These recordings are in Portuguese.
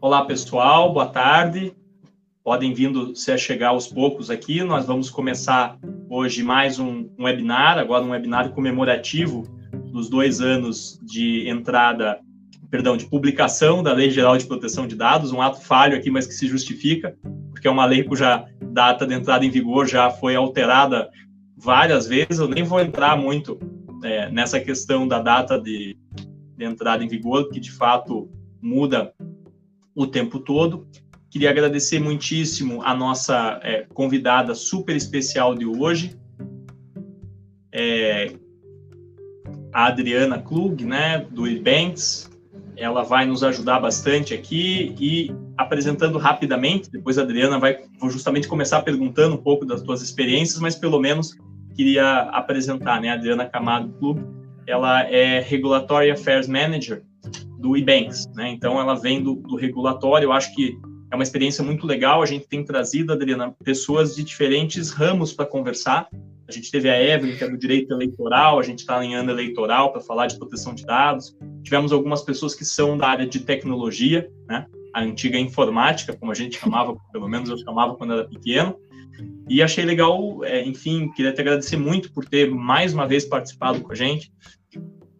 Olá, pessoal, boa tarde. Podem vindo se chegar aos poucos aqui. Nós vamos começar hoje mais um, um webinar, agora um webinar comemorativo dos dois anos de entrada, perdão, de publicação da Lei Geral de Proteção de Dados, um ato falho aqui, mas que se justifica, porque é uma lei cuja data de entrada em vigor já foi alterada várias vezes. Eu nem vou entrar muito é, nessa questão da data de, de entrada em vigor, que de fato muda o tempo todo. Queria agradecer muitíssimo a nossa é, convidada super especial de hoje, é, a Adriana Klug, né, do Ebanks. Ela vai nos ajudar bastante aqui e apresentando rapidamente, depois a Adriana vai justamente começar perguntando um pouco das suas experiências, mas pelo menos queria apresentar, né, a Adriana Camargo Klug. Ela é Regulatory Affairs Manager do eBanks, né? Então ela vem do, do regulatório, eu acho que é uma experiência muito legal. A gente tem trazido, Adriana, pessoas de diferentes ramos para conversar. A gente teve a Evelyn, que é do direito eleitoral, a gente está em ano eleitoral para falar de proteção de dados. Tivemos algumas pessoas que são da área de tecnologia, né? a antiga informática, como a gente chamava, pelo menos eu chamava quando era pequeno. E achei legal, é, enfim, queria te agradecer muito por ter mais uma vez participado com a gente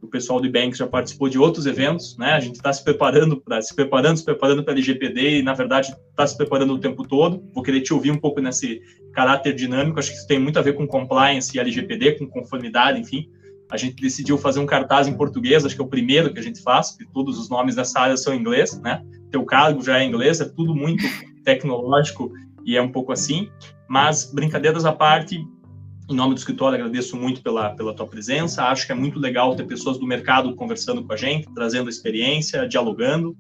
o pessoal do Ebanks já participou de outros eventos, né? A gente está se preparando para se preparando, se preparando para LGPD e na verdade está se preparando o tempo todo. Vou querer te ouvir um pouco nesse caráter dinâmico. Acho que isso tem muito a ver com compliance e LGPD, com conformidade, enfim. A gente decidiu fazer um cartaz em português, acho que é o primeiro que a gente faz, porque todos os nomes dessa área são em inglês, né? Teu cargo já é inglês, é tudo muito tecnológico e é um pouco assim. Mas brincadeiras à parte, em nome do escritório, agradeço muito pela, pela tua presença. Acho que é muito legal ter pessoas do mercado conversando com a gente, trazendo experiência, dialogando.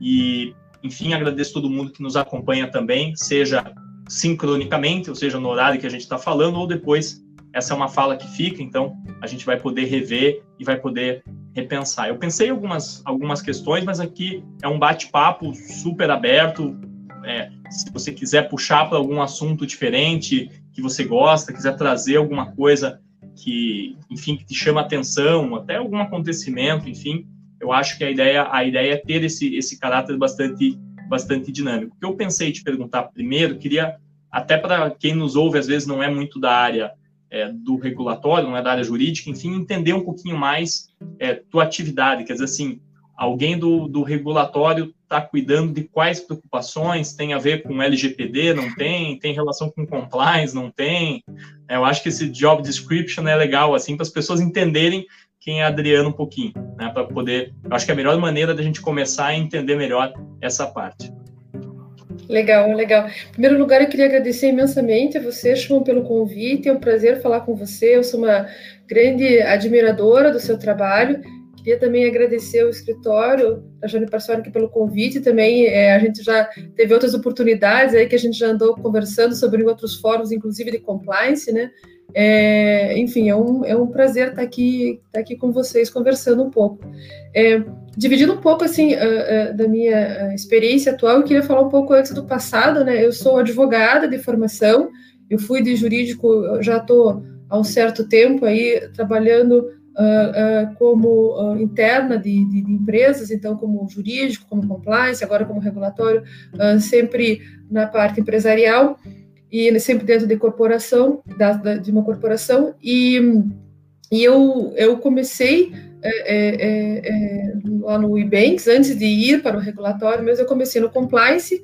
E, enfim, agradeço todo mundo que nos acompanha também, seja sincronicamente, ou seja, no horário que a gente está falando, ou depois. Essa é uma fala que fica, então a gente vai poder rever e vai poder repensar. Eu pensei algumas, algumas questões, mas aqui é um bate-papo super aberto. É, se você quiser puxar para algum assunto diferente, que você gosta, quiser trazer alguma coisa que, enfim, que te chama atenção, até algum acontecimento, enfim, eu acho que a ideia, a ideia é ter esse, esse caráter bastante, bastante dinâmico. O que eu pensei te perguntar primeiro, queria, até para quem nos ouve, às vezes não é muito da área é, do regulatório, não é da área jurídica, enfim, entender um pouquinho mais é, tua atividade, quer dizer assim, alguém do, do regulatório está cuidando de quais preocupações tem a ver com LGPD, não tem, tem relação com compliance, não tem. É, eu acho que esse job description é legal, assim, para as pessoas entenderem quem é Adriano um pouquinho, né, para poder, eu acho que é a melhor maneira da gente começar a entender melhor essa parte. Legal, legal. Em primeiro lugar, eu queria agradecer imensamente a você, Shuman, pelo convite. É um prazer falar com você. Eu sou uma grande admiradora do seu trabalho Queria também agradecer o escritório da Jane Parsonic pelo convite. Também é, a gente já teve outras oportunidades aí que a gente já andou conversando sobre outros fóruns, inclusive de compliance, né? É, enfim, é um, é um prazer estar aqui, estar aqui com vocês conversando um pouco. É, dividindo um pouco assim da minha experiência atual, eu queria falar um pouco antes do passado, né? Eu sou advogada de formação, eu fui de jurídico, já estou há um certo tempo aí trabalhando uh, uh, como uh, interna de, de, de, empresas, então como jurídico, como compliance, agora como regulatório, sempre na parte empresarial e sempre dentro de corporação, da, da, de uma corporação, e, e eu, eu comecei é, é, é, lá no Ebanks, antes de ir para o regulatório, mas eu comecei no compliance,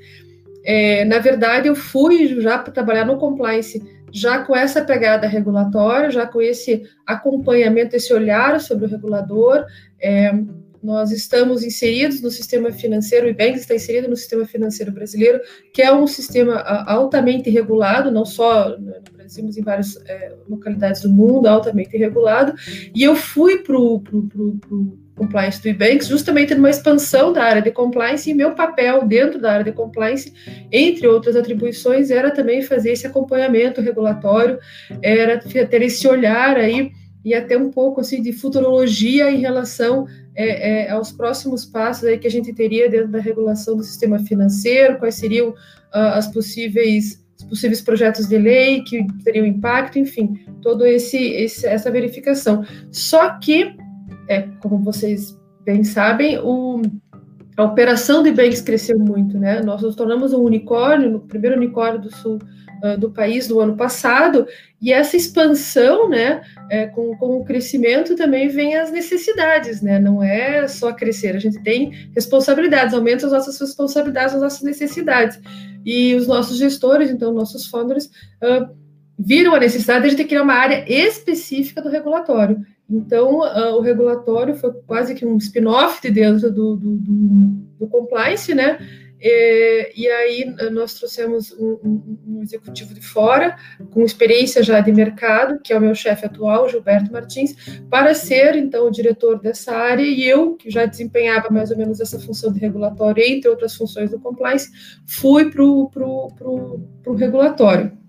na verdade eu fui já para trabalhar no compliance já com essa pegada regulatória, já com esse acompanhamento, esse olhar sobre o regulador. É, nós estamos inseridos no sistema financeiro, o IBENG está inserido no sistema financeiro brasileiro, que é um sistema altamente regulado, não só no Brasil, mas em várias é, localidades do mundo, altamente regulado. E eu fui para o compliance do Ebanks, justamente numa expansão da área de compliance, e meu papel dentro da área de compliance, entre outras atribuições, era também fazer esse acompanhamento regulatório, era ter esse olhar aí e até um pouco assim de futurologia em relação é, é, aos próximos passos aí que a gente teria dentro da regulação do sistema financeiro, quais seriam uh, as possíveis os possíveis projetos de lei que teriam impacto, enfim, todo esse, esse essa verificação. Só que é, como vocês bem sabem, o, a operação de banks cresceu muito, né? Nós nos tornamos um unicórnio, o primeiro unicórnio do sul uh, do país no ano passado, e essa expansão, né, é, com, com o crescimento também vem as necessidades, né? Não é só crescer, a gente tem responsabilidades, aumenta as nossas responsabilidades, as nossas necessidades. E os nossos gestores, então, nossos founders, uh, viram a necessidade de ter que criar uma área específica do regulatório. Então, uh, o regulatório foi quase que um spin-off de dentro do, do, do, do compliance, né? E, e, aí nós trouxemos um, um, um, executivo de fora, com experiência já de mercado, que é o meu chefe atual, Gilberto Martins, para ser então o diretor dessa área, e eu, que já desempenhava mais ou menos essa função de regulatório, entre outras funções do compliance, fui para o regulatório.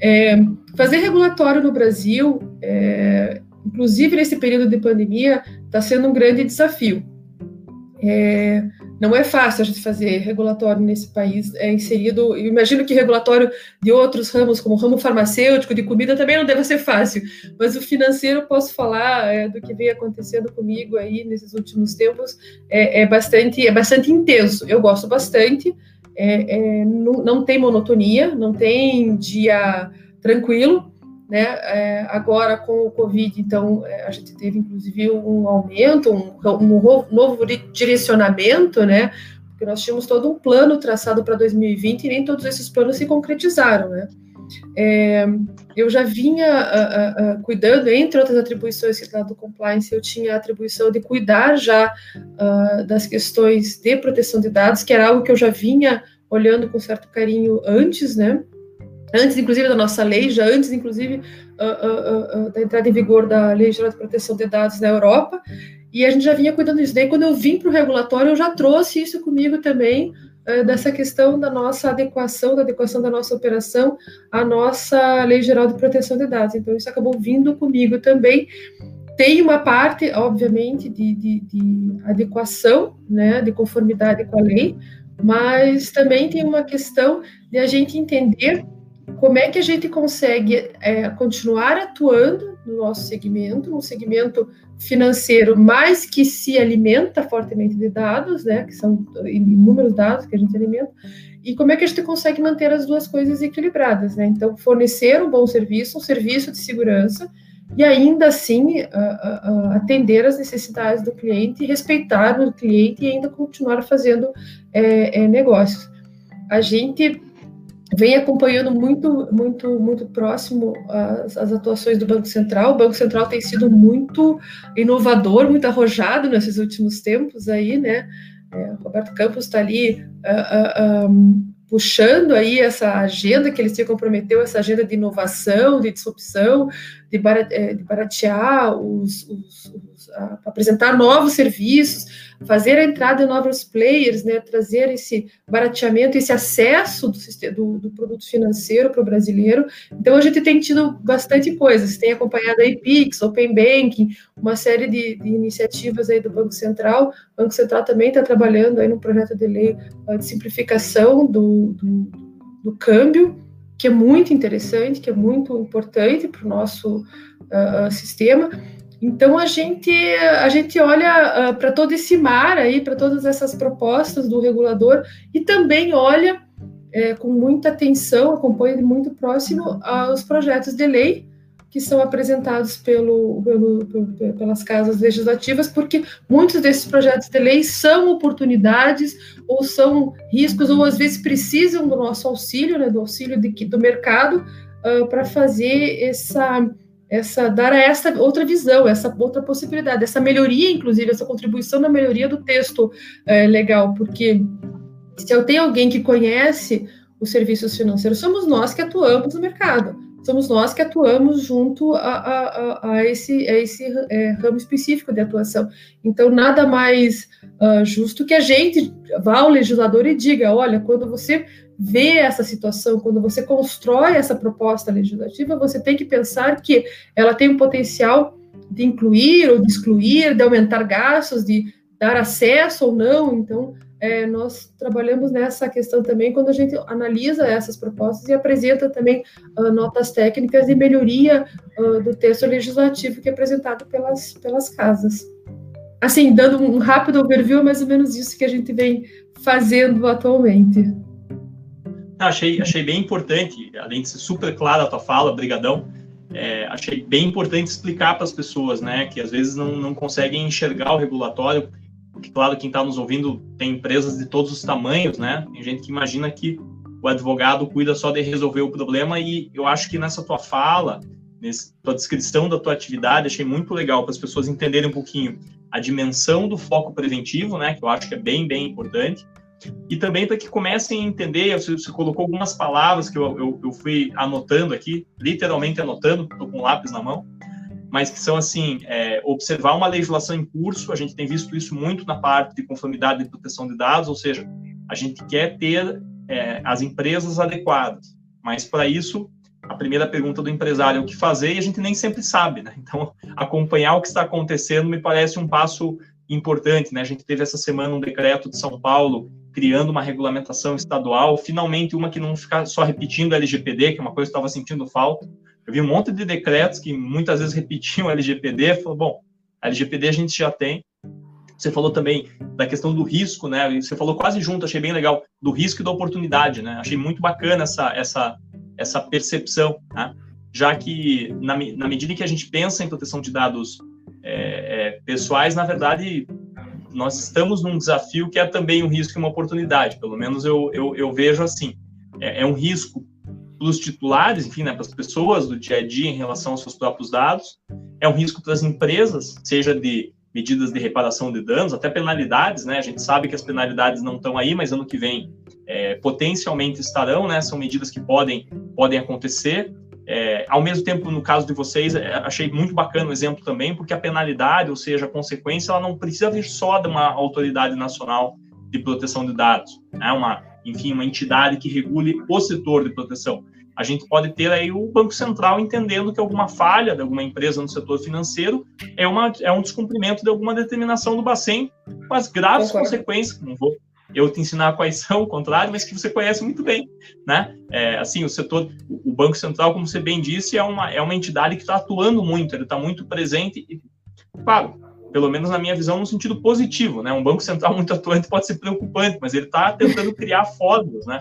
É, fazer regulatório no Brasil é, inclusive nesse período de pandemia, está sendo um grande desafio. É, não é fácil a gente fazer regulatório nesse país é inserido. Eu imagino que regulatório de outros ramos, como o ramo farmacêutico, de comida, também não deve ser fácil. Mas o financeiro, posso falar é, do que vem acontecendo comigo aí nesses últimos tempos, é, é bastante, é bastante intenso. Eu gosto bastante. É, é, não, não tem monotonia, não tem dia tranquilo né? É, agora com o Covid, então é, a gente teve inclusive um aumento, um, um novo direcionamento, né? Porque nós tínhamos todo um plano traçado para 2020 e nem todos esses planos se concretizaram, né? É, eu já vinha uh, uh, uh, cuidando, entre outras atribuições que do compliance, eu tinha a atribuição de cuidar já das questões de proteção de dados, que era algo que eu já vinha olhando com certo carinho antes, né? antes, inclusive, da nossa lei, já antes, inclusive, da entrada em vigor da Lei Geral de Proteção de Dados na Europa, e a gente já vinha cuidando disso. Daí, quando eu vim para o regulatório, eu já trouxe isso comigo também, dessa questão da nossa adequação, da adequação da nossa operação à nossa Lei Geral de Proteção de Dados. Então, isso acabou vindo comigo também. Tem uma parte, obviamente, de, de, de adequação, né, de conformidade com a lei, mas também tem uma questão de a gente entender como é que a gente consegue é, continuar atuando no nosso segmento, um segmento financeiro, mas que se alimenta fortemente de dados, né, que são inúmeros dados que a gente alimenta, e como é que a gente consegue manter as duas coisas equilibradas, né? Então, fornecer um bom serviço, um serviço de segurança, e ainda assim atender as necessidades do cliente, respeitar o cliente e ainda continuar fazendo é, é, negócios. A gente vem acompanhando muito, muito, muito próximo as, as, atuações do Banco Central. O Banco Central tem sido muito inovador, muito arrojado nesses últimos tempos aí, né? É, Roberto Campos está ali uh, uh, um, puxando aí essa agenda que ele se comprometeu, essa agenda de inovação, de disrupção, de, é, baratear os, os, apresentar novos serviços, fazer a entrada de novos players, né, trazer esse barateamento, esse acesso do, do, do produto financeiro para o brasileiro. Então, a gente tem tido bastante coisas, tem acompanhado aí PIX, Open Banking, uma série de, de iniciativas aí do Banco Central. O Banco Central também está trabalhando aí no projeto de lei de simplificação do, do, do câmbio, que é muito interessante, que é muito importante para o nosso uh, sistema. Então a gente a gente olha uh, ah, para todo esse mar aí, para todas essas propostas do regulador e também olha é, com muita atenção, acompanha de muito próximo aos projetos de lei que são apresentados pelo, pelo, pelo, pelas casas legislativas, porque muitos desses projetos de lei são oportunidades ou são riscos, ou às vezes precisam do nosso auxílio, né, do auxílio de, do mercado, uh, para fazer essa essa dar essa outra visão, essa outra possibilidade, essa melhoria, inclusive, essa contribuição na melhoria do texto é, legal, porque se eu tenho alguém que conhece os serviços financeiros, somos nós que atuamos no mercado, somos nós que atuamos junto a, a, a esse, a esse é, ramo específico de atuação. Então, nada mais uh, justo que a gente vá ao legislador e diga: olha, quando você vê essa situação, quando você constrói essa proposta legislativa, você tem que pensar que ela tem um potencial de incluir ou de excluir, de aumentar gastos, de dar acesso ou não. Então, é, nós trabalhamos nessa questão também quando a gente analisa essas propostas e apresenta também uh, notas técnicas de melhoria uh, do texto legislativo que é apresentado pelas, pelas casas. assim, dando um rápido overview, é mais ou menos isso que a gente vem fazendo atualmente. Achei, achei bem importante, além de ser super clara a tua fala, brigadão, é, achei bem importante explicar para as pessoas, né, que às vezes não, não conseguem enxergar o regulatório, porque, claro, quem está nos ouvindo tem empresas de todos os tamanhos, né, tem gente que imagina que o advogado cuida só de resolver o problema e eu acho que nessa tua fala, nessa tua descrição da tua atividade, achei muito legal para as pessoas entenderem um pouquinho a dimensão do foco preventivo, né, que eu acho que é bem, bem importante, e também para que comecem a entender, você, você, colocou algumas palavras que eu, eu, eu fui anotando aqui, literalmente anotando, estou com um lápis na mão, mas que são assim, é, observar uma legislação em curso, a gente tem visto isso muito na parte de conformidade e proteção de dados, ou seja, a gente quer ter é, as empresas adequadas, mas para isso, a primeira pergunta do empresário é o que fazer e a gente nem sempre sabe, né? Então, acompanhar o que está acontecendo me parece um passo importante, né? A gente teve essa semana um decreto de São Paulo criando uma regulamentação estadual, finalmente uma que não ficar só repetindo a LGPD, que é uma coisa que eu estava sentindo falta. Eu vi um monte de decretos que muitas vezes repetiam a LGPD, falou, bom, a LGPD a gente já tem. Você falou também da questão do risco, né? Você falou quase junto, achei bem legal, do risco e da oportunidade, né? Achei muito bacana essa essa essa percepção, né? Já que na, na medida em que a gente pensa em proteção de dados é, é, pessoais, na verdade, nós estamos num desafio que é também um risco e uma oportunidade, pelo menos eu, eu, eu vejo assim. É, é, um risco para os titulares, enfim, né, para as pessoas do dia a dia em relação aos seus próprios dados, é um risco para as empresas, seja de medidas de reparação de danos, até penalidades, né? A gente sabe que as penalidades não estão aí, mas ano que vem é, potencialmente estarão, né? São medidas que podem, podem acontecer. É, ao mesmo tempo, no caso de vocês, é, achei muito bacana o exemplo também, porque a penalidade, ou seja, a consequência, ela não precisa vir só de uma autoridade nacional de proteção de dados, né? uma, enfim, uma entidade que regule o setor de proteção. A gente pode ter aí o Banco Central entendendo que alguma falha de alguma empresa no setor financeiro é, uma, é um descumprimento de alguma determinação do Bacen, com as graves Concordo. consequências, não vou eu te ensinar quais são, o contrário, mas que você conhece muito bem, né? É, assim, o setor, o Banco Central, como você bem disse, é uma, é uma entidade que está atuando muito, ele está muito presente e, claro, pelo menos na minha visão, no sentido positivo, né? Um Banco Central muito atuante pode ser preocupante, mas ele está tentando criar fórmulas, né?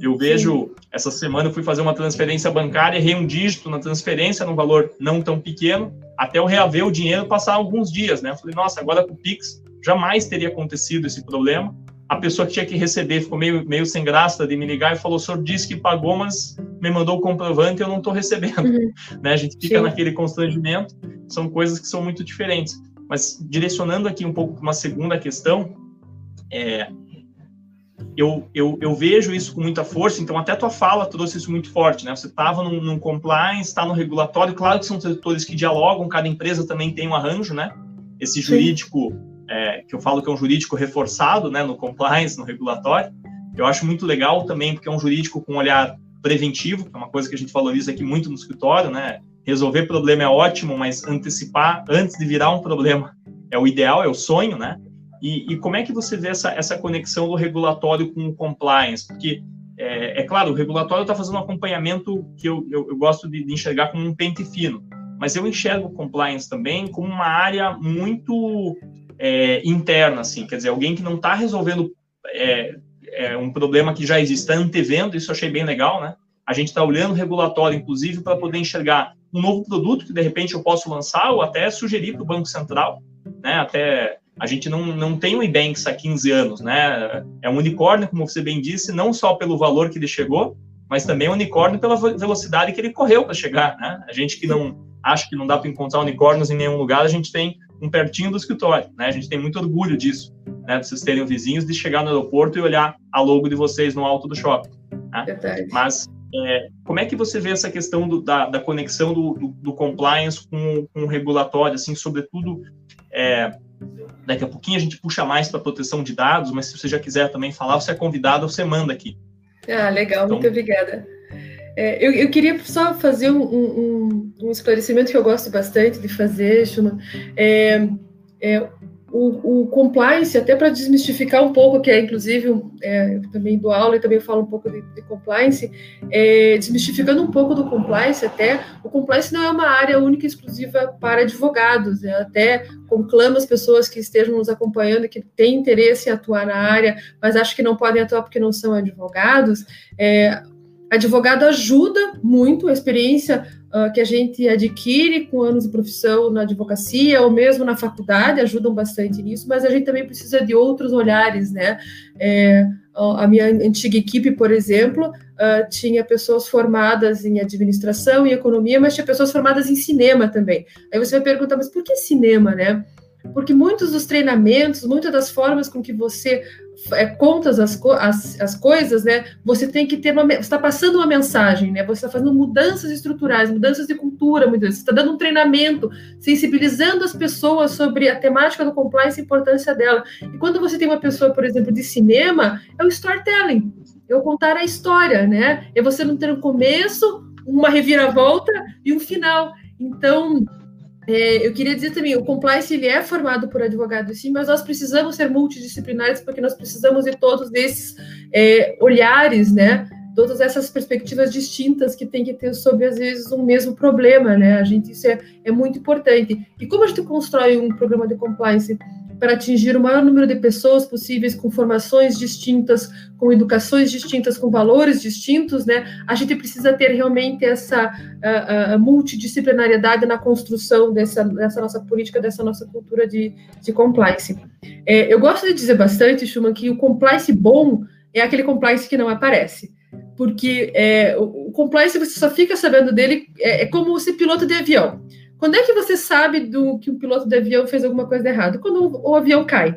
Eu vejo, essa semana eu fui fazer uma transferência bancária, errei um dígito na transferência, num valor não tão pequeno, até eu reaver o dinheiro passar alguns dias, né? Eu falei, nossa, agora com o Pix jamais teria acontecido esse problema, a pessoa que tinha que receber ficou meio, meio sem graça de me ligar e falou: o senhor disse que pagou, mas me mandou o comprovante e eu não estou recebendo. Uhum. Né? A gente fica Sim. naquele constrangimento, são coisas que são muito diferentes. Mas direcionando aqui um pouco para uma segunda questão, é, eu, eu, eu, vejo isso com muita força, então até a tua fala trouxe isso muito forte, né? Você estava num, num, compliance, está no regulatório, claro que são setores que dialogam, cada empresa também tem um arranjo, né? Esse jurídico Sim é, que eu falo que é um jurídico reforçado né, no compliance, no regulatório. Eu acho muito legal também, porque é um jurídico com um olhar preventivo, que é uma coisa que a gente valoriza aqui muito no escritório, né? Resolver problema é ótimo, mas antecipar antes de virar um problema é o ideal, é o sonho, né? E, e como é que você vê essa, essa conexão do regulatório com o compliance? Porque, é, é claro, o regulatório está fazendo um acompanhamento que eu, eu, eu gosto de, de, enxergar como um pente fino, mas eu enxergo o compliance também como uma área muito é, interna, assim, quer dizer, alguém que não está resolvendo é, é, um problema que já existe, está antevendo, isso eu achei bem legal, né? A gente está olhando regulatório, inclusive, para poder enxergar um novo produto que, de repente, eu posso lançar ou até sugerir para o Banco Central, né? Até a gente não, não tem o Ebanks há 15 anos, né? É um unicórnio, como você bem disse, não só pelo valor que ele chegou, mas também um unicórnio pela velocidade que ele correu para chegar, né? A gente que não acha que não dá para encontrar unicórnios em nenhum lugar, a gente tem um pertinho do escritório, né? A gente tem muito orgulho disso, né? De vocês terem vizinhos, de chegar no aeroporto e olhar a logo de vocês no alto do shopping. Né? Mas é, como é que você vê essa questão do, da, da, conexão do, do, do, compliance com, com o regulatório, assim, sobretudo, é, daqui a pouquinho a gente puxa mais para proteção de dados, mas se você já quiser também falar, você é convidado, você manda aqui. Ah, legal, então, muito obrigada. É, eu, eu, queria só fazer um, um, um, esclarecimento que eu gosto bastante de fazer, Shuna. É, é, o, o compliance, até para desmistificar um pouco, que é inclusive é, também do aula e também falo um pouco de, de compliance, é, desmistificando um pouco do compliance, até o compliance não é uma área única e exclusiva para advogados, é, até conclama as pessoas que estejam nos acompanhando, que têm interesse em atuar na área, mas acham que não podem atuar porque não são advogados. Advogado ajuda muito a experiência uh, que a gente adquire com anos de profissão na advocacia ou mesmo na faculdade ajudam bastante nisso, mas a gente também precisa de outros olhares, né? É, a minha antiga equipe, por exemplo, uh, tinha pessoas formadas em administração e economia, mas tinha pessoas formadas em cinema também. Aí você vai perguntar, mas por que cinema, né? Porque muitos dos treinamentos, muitas das formas com que você é, contas as, as, as coisas, né? Você tem que ter uma. Você está passando uma mensagem, né? Você está fazendo mudanças estruturais, mudanças de cultura, mudanças. Você está dando um treinamento, sensibilizando as pessoas sobre a temática do compliance e a importância dela. E quando você tem uma pessoa, por exemplo, de cinema, é o storytelling. É o contar a história, né? É você não ter um começo, uma reviravolta e um final. Então, é, eu queria dizer também, o compliance ele é formado por advogados, sim, mas nós precisamos ser multidisciplinares porque nós precisamos de todos esses é, olhares, né? Todas essas perspectivas distintas que tem que ter sobre, às vezes, um mesmo problema, né? A gente, isso é, é muito importante. E como a gente constrói um programa de compliance para atingir o maior número de pessoas possíveis com formações distintas, com educações distintas, com valores distintos, né? A gente precisa ter realmente essa uh, uh, multidisciplinariedade na construção dessa, dessa, nossa política, dessa nossa cultura de, de compliance. É, eu gosto de dizer bastante, Schumann, que o compliance bom é aquele compliance que não aparece. Porque é, o compliance você só fica sabendo dele, é, é como ser piloto de avião. Quando é que você sabe do que o piloto de avião fez alguma coisa errada? Quando o, o avião cai.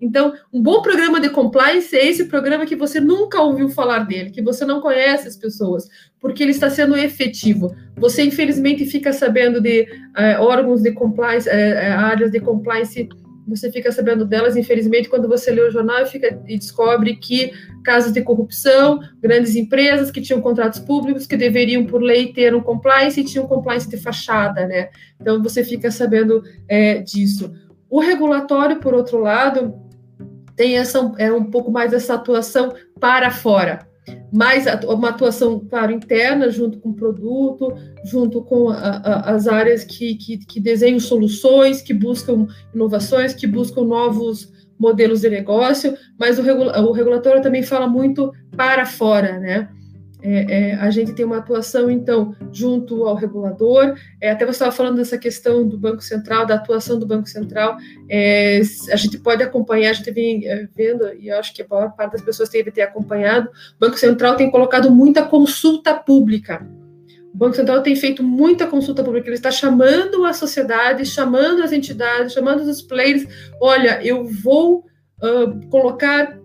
Então, um bom programa de compliance é esse programa que você nunca ouviu falar dele, que você não conhece as pessoas, porque ele está sendo efetivo. Você, infelizmente, fica sabendo de é, órgãos de compliance, é, áreas de compliance você fica sabendo delas, infelizmente, quando você lê o jornal e, fica, e descobre que casos de corrupção, grandes empresas que tinham contratos públicos que deveriam, por lei, ter um compliance e tinham um compliance de fachada, né? Então, você fica sabendo é, disso. O regulatório, por outro lado, tem essa, é um pouco mais essa atuação para fora mais uma atuação, claro, interna, junto com o produto, junto com a, a, as áreas que, que, que, desenham soluções, que buscam inovações, que buscam novos modelos de negócio, mas o, regula, o regulatório também fala muito para fora, né? É, é, a gente tem uma atuação, então, junto ao regulador. É, até você estava falando dessa questão do Banco Central, da atuação do Banco Central. É, a gente pode acompanhar, a gente vem é, vendo, e acho que a maior parte das pessoas deve ter acompanhado, o Banco Central tem colocado muita consulta pública. O Banco Central tem feito muita consulta pública, ele está chamando a sociedade, chamando as entidades, chamando os players. Olha, eu vou uh, colocar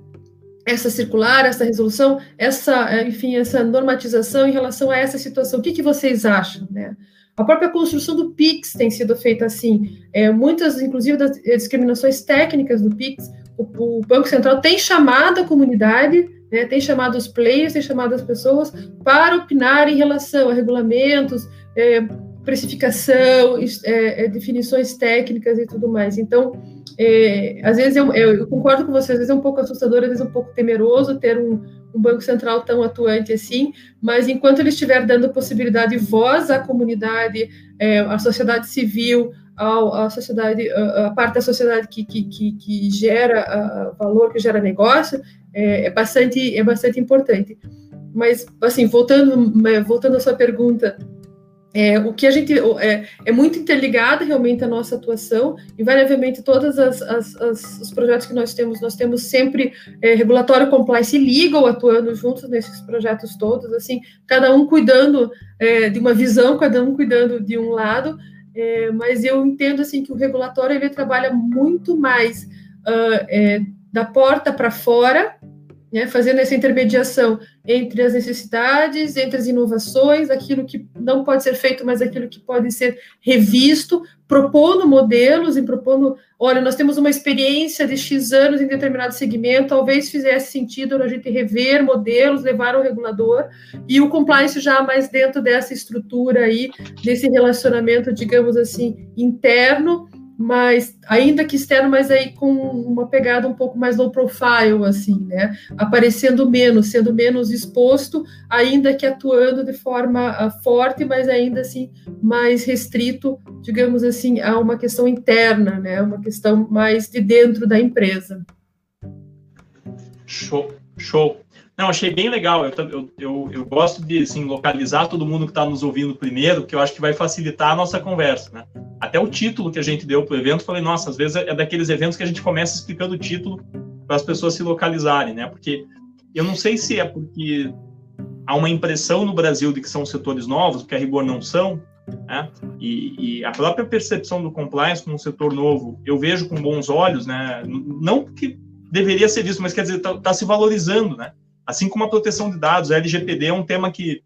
essa circular, essa resolução, essa, é, enfim, essa normatização em relação a essa situação. O que, que vocês acham, né? A própria construção do PIX tem sido feita assim. É, muitas, inclusive, das discriminações técnicas do PIX, o, o Banco Central tem chamado a comunidade, né, tem chamado os players, tem chamado as pessoas para opinar em relação a regulamentos, é, precificação, é, definições técnicas e tudo mais. Então, é, às vezes eu, eu, concordo com você, às vezes é um pouco assustador, às vezes é um pouco temeroso ter um, um Banco Central tão atuante assim, mas enquanto ele estiver dando possibilidade e voz à comunidade, é, à sociedade civil, ao, à sociedade, a, parte da sociedade que, que, que, que gera valor, que gera negócio, é, é, bastante, é bastante importante. Mas, assim, voltando, voltando à sua pergunta, é, o que a gente é, é, muito interligada realmente a nossa atuação, invariavelmente todos as, as, as, os projetos que nós temos, nós temos sempre é, regulatório compliance e legal atuando juntos nesses projetos todos, assim, cada um cuidando é, de uma visão, cada um cuidando de um lado, é, mas eu entendo assim que o regulatório ele trabalha muito mais uh, da porta para fora, né, fazendo essa intermediação entre as necessidades, entre as inovações, aquilo que não pode ser feito, mas aquilo que pode ser revisto, propondo modelos e propondo, olha, nós temos uma experiência de X anos em determinado segmento, talvez fizesse sentido a gente rever modelos, levar ao regulador, e o compliance já mais dentro dessa estrutura aí, desse relacionamento, digamos assim, interno, mas ainda que externo, mas aí com uma pegada um pouco mais low profile, assim, né? Aparecendo menos, sendo menos exposto, ainda que atuando de forma uh, forte, mas ainda assim mais restrito, digamos assim, a uma questão interna, né? Uma questão mais de dentro da empresa. Show, show. Não, achei bem legal. Eu, eu, eu, eu gosto de assim, localizar todo mundo que está nos ouvindo primeiro, que eu acho que vai facilitar a nossa conversa. Né? Até o título que a gente deu para o evento, falei, nossa, às vezes é daqueles eventos que a gente começa explicando o título para as pessoas se localizarem, né? Porque eu não sei se é porque há uma impressão no Brasil de que são setores novos, porque a rigor não são, né? E, e, a própria percepção do compliance como um setor novo, eu vejo com bons olhos, né? Não que deveria ser visto, mas quer dizer, está tá se valorizando, né? Assim como a proteção de dados, a LGPD é um tema que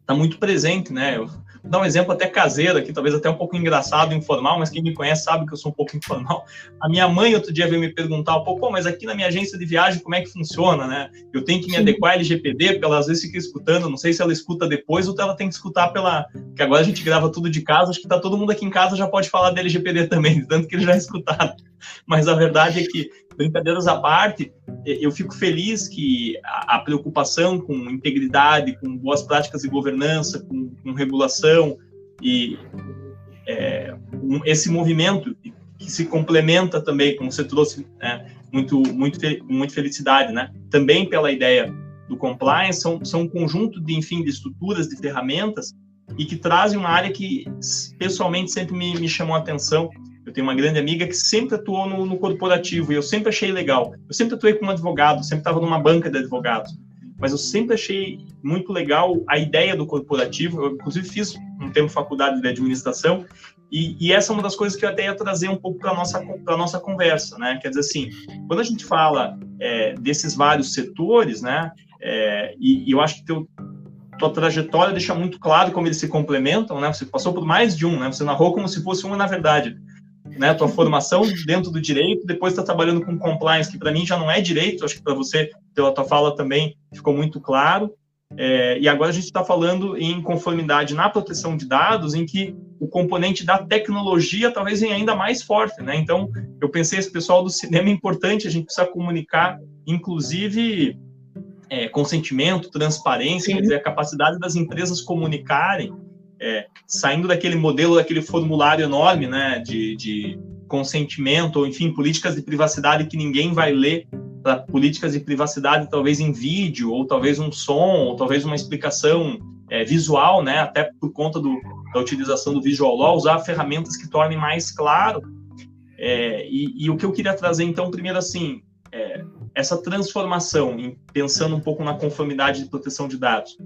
está muito presente, né? Eu vou dar um exemplo até caseiro aqui, talvez até um pouco engraçado, informal, mas quem me conhece sabe que eu sou um pouco informal. A minha mãe outro dia veio me perguntar, um pouco, mas aqui na minha agência de viagem como é que funciona, né? Eu tenho que me Sim. adequar à LGPD, porque ela às vezes fica escutando, não sei se ela escuta depois ou ela tem que escutar pela... que agora a gente grava tudo de casa, acho que tá todo mundo aqui em casa já pode falar da LGPD também, tanto que eles já escutaram. Mas a verdade é que brincadeiras à parte, eu fico feliz que a, preocupação com integridade, com boas práticas de governança, com, com regulação e é, um, esse movimento que se complementa também, como você trouxe, né, muito, muito, muito felicidade, né? Também pela ideia do compliance, são, são um conjunto de, enfim, de estruturas, de ferramentas e que trazem uma área que, pessoalmente, sempre me, me chamou a atenção, eu tenho uma grande amiga que sempre atuou no, no corporativo e eu sempre achei legal. Eu sempre atuei como advogado, sempre estava numa banca de advogados. Mas eu sempre achei muito legal a ideia do corporativo. Eu, inclusive, fiz um tempo faculdade de administração e, e, essa é uma das coisas que eu até ia trazer um pouco para a nossa, nossa conversa, né? Quer dizer assim, quando a gente fala é, desses vários setores, né? É, e, e, eu acho que teu, tua trajetória deixa muito claro como eles se complementam, né? Você passou por mais de um, né? Você narrou como se fosse um na verdade né, tua formação dentro do direito, depois está trabalhando com compliance, que para mim já não é direito, acho que para você, pela tua fala também ficou muito claro. É, e agora a gente está falando em conformidade na proteção de dados, em que o componente da tecnologia talvez venha ainda mais forte, né? Então, eu pensei, esse pessoal do cinema é importante, a gente precisa comunicar, inclusive, é, consentimento, transparência, dizer, a capacidade das empresas comunicarem é, saindo daquele modelo, daquele formulário enorme, né, de, de consentimento, ou enfim, políticas de privacidade que ninguém vai ler, para políticas de privacidade talvez em vídeo, ou talvez um som, ou talvez uma explicação é, visual, né, até por conta do, da utilização do Visual Law, usar ferramentas que tornem mais claro. É, e, e, o que eu queria trazer, então, primeiro, assim, é, essa transformação, em, pensando um pouco na conformidade de proteção de dados,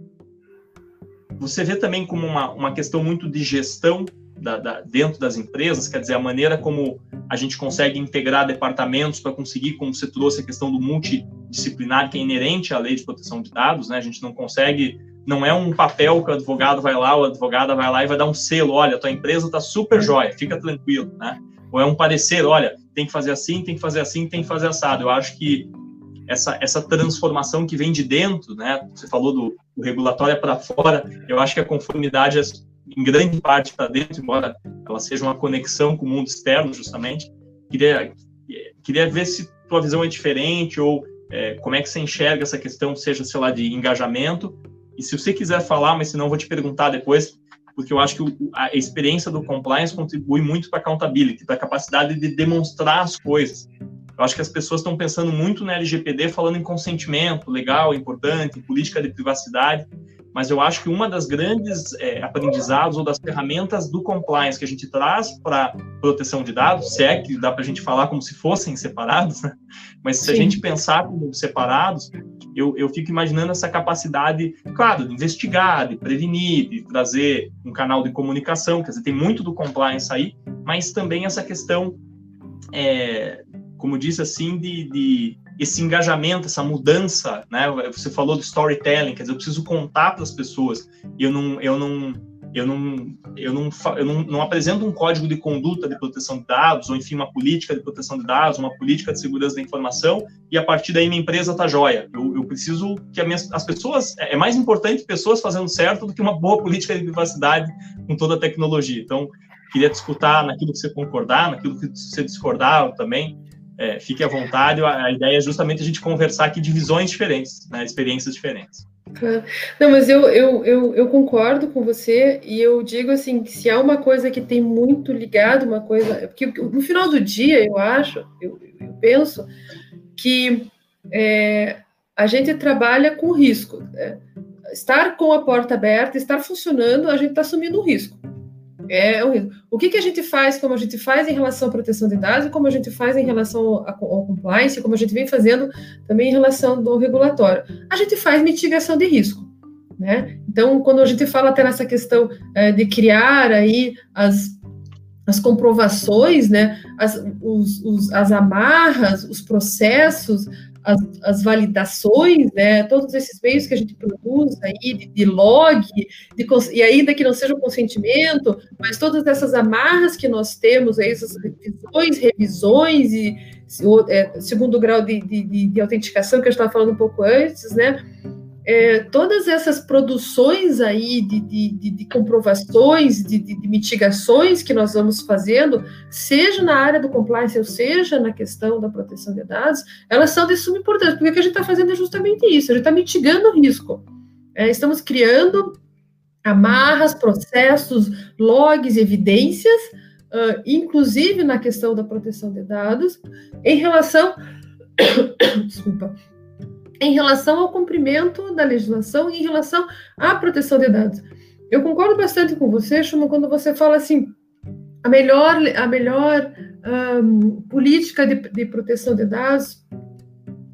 você vê também como uma, uma questão muito de gestão da, da, dentro das empresas, quer dizer, a maneira como a gente consegue integrar departamentos para conseguir, como você trouxe, a questão do multidisciplinar que é inerente à lei de proteção de dados, né? A gente não consegue, não é um papel que o advogado vai lá, o advogada vai lá e vai dar um selo, olha, tua empresa está super jóia, fica tranquilo, né? Ou é um parecer, olha, tem que fazer assim, tem que fazer assim, tem que fazer assado. Eu acho que essa, essa transformação que vem de dentro, né? Você falou do, do regulatório para fora, eu acho que a conformidade é em grande parte para dentro, embora ela seja uma conexão com o mundo externo, justamente. Queria, queria ver se tua visão é diferente ou é, como é que você enxerga essa questão, seja, sei lá, de engajamento. E se você quiser falar, mas senão eu vou te perguntar depois, porque eu acho que a experiência do compliance contribui muito para a accountability, para a capacidade de demonstrar as coisas. Eu acho que as pessoas estão pensando muito na LGPD, falando em consentimento, legal, importante, política de privacidade, mas eu acho que uma das grandes é, aprendizados ou das ferramentas do compliance que a gente traz para proteção de dados, se é que dá para a gente falar como se fossem separados, né? mas se Sim. a gente pensar como separados, eu, eu fico imaginando essa capacidade, claro, de investigar, de prevenir, de trazer um canal de comunicação, quer dizer, tem muito do compliance aí, mas também essa questão é, como disse assim, de, de, esse engajamento, essa mudança, né? Você falou do storytelling, quer dizer, eu preciso contar para as pessoas. Eu não, eu não, eu não, eu não, eu não, não apresento um código de conduta de proteção de dados, ou enfim, uma política de proteção de dados, uma política de segurança da informação, e a partir daí minha empresa está jóia. Eu, eu preciso que minha, as pessoas, é, é mais importante pessoas fazendo certo do que uma boa política de privacidade com toda a tecnologia. Então, queria te escutar naquilo que você concordar, naquilo que você discordar também. É, fique à vontade. A, a, ideia é justamente a gente conversar aqui de visões diferentes, né, experiências diferentes. Não, mas eu, eu, eu, eu, concordo com você e eu digo assim, que se há uma coisa que tem muito ligado, uma coisa. Porque no final do dia, eu acho, eu, eu penso que é, a gente trabalha com risco. Né? Estar com a porta aberta, estar funcionando, a gente está assumindo um risco. É o risco. O que, que a gente faz, como a gente faz em relação à proteção de dados, como a gente faz em relação ao compliance, como a gente vem fazendo também em relação ao regulatório? A gente faz mitigação de risco. Né? Então, quando a gente fala até nessa questão é, de criar aí as, as comprovações, né, as, os, os, as amarras, os processos, as, as, validações, né, todos esses meios que a gente produz aí, de, de log, de, e ainda que não seja o consentimento, mas todas essas amarras que nós temos, aí, essas revisões, revisões e é, segundo grau de, de, de autenticação que eu estava falando um pouco antes, né, é, todas essas produções aí de, de, de comprovações, de, de, mitigações que nós vamos fazendo, seja na área do compliance ou seja na questão da proteção de dados, elas são de suma importância, porque o que a gente está fazendo é justamente isso, a gente está mitigando o risco. É, estamos criando amarras, processos, logs, evidências, uh, inclusive na questão da proteção de dados, em relação. Desculpa em relação ao cumprimento da legislação e em relação à proteção de dados. Eu concordo bastante com você, Chuma, quando você fala assim, a melhor, a melhor um, política de, de proteção de dados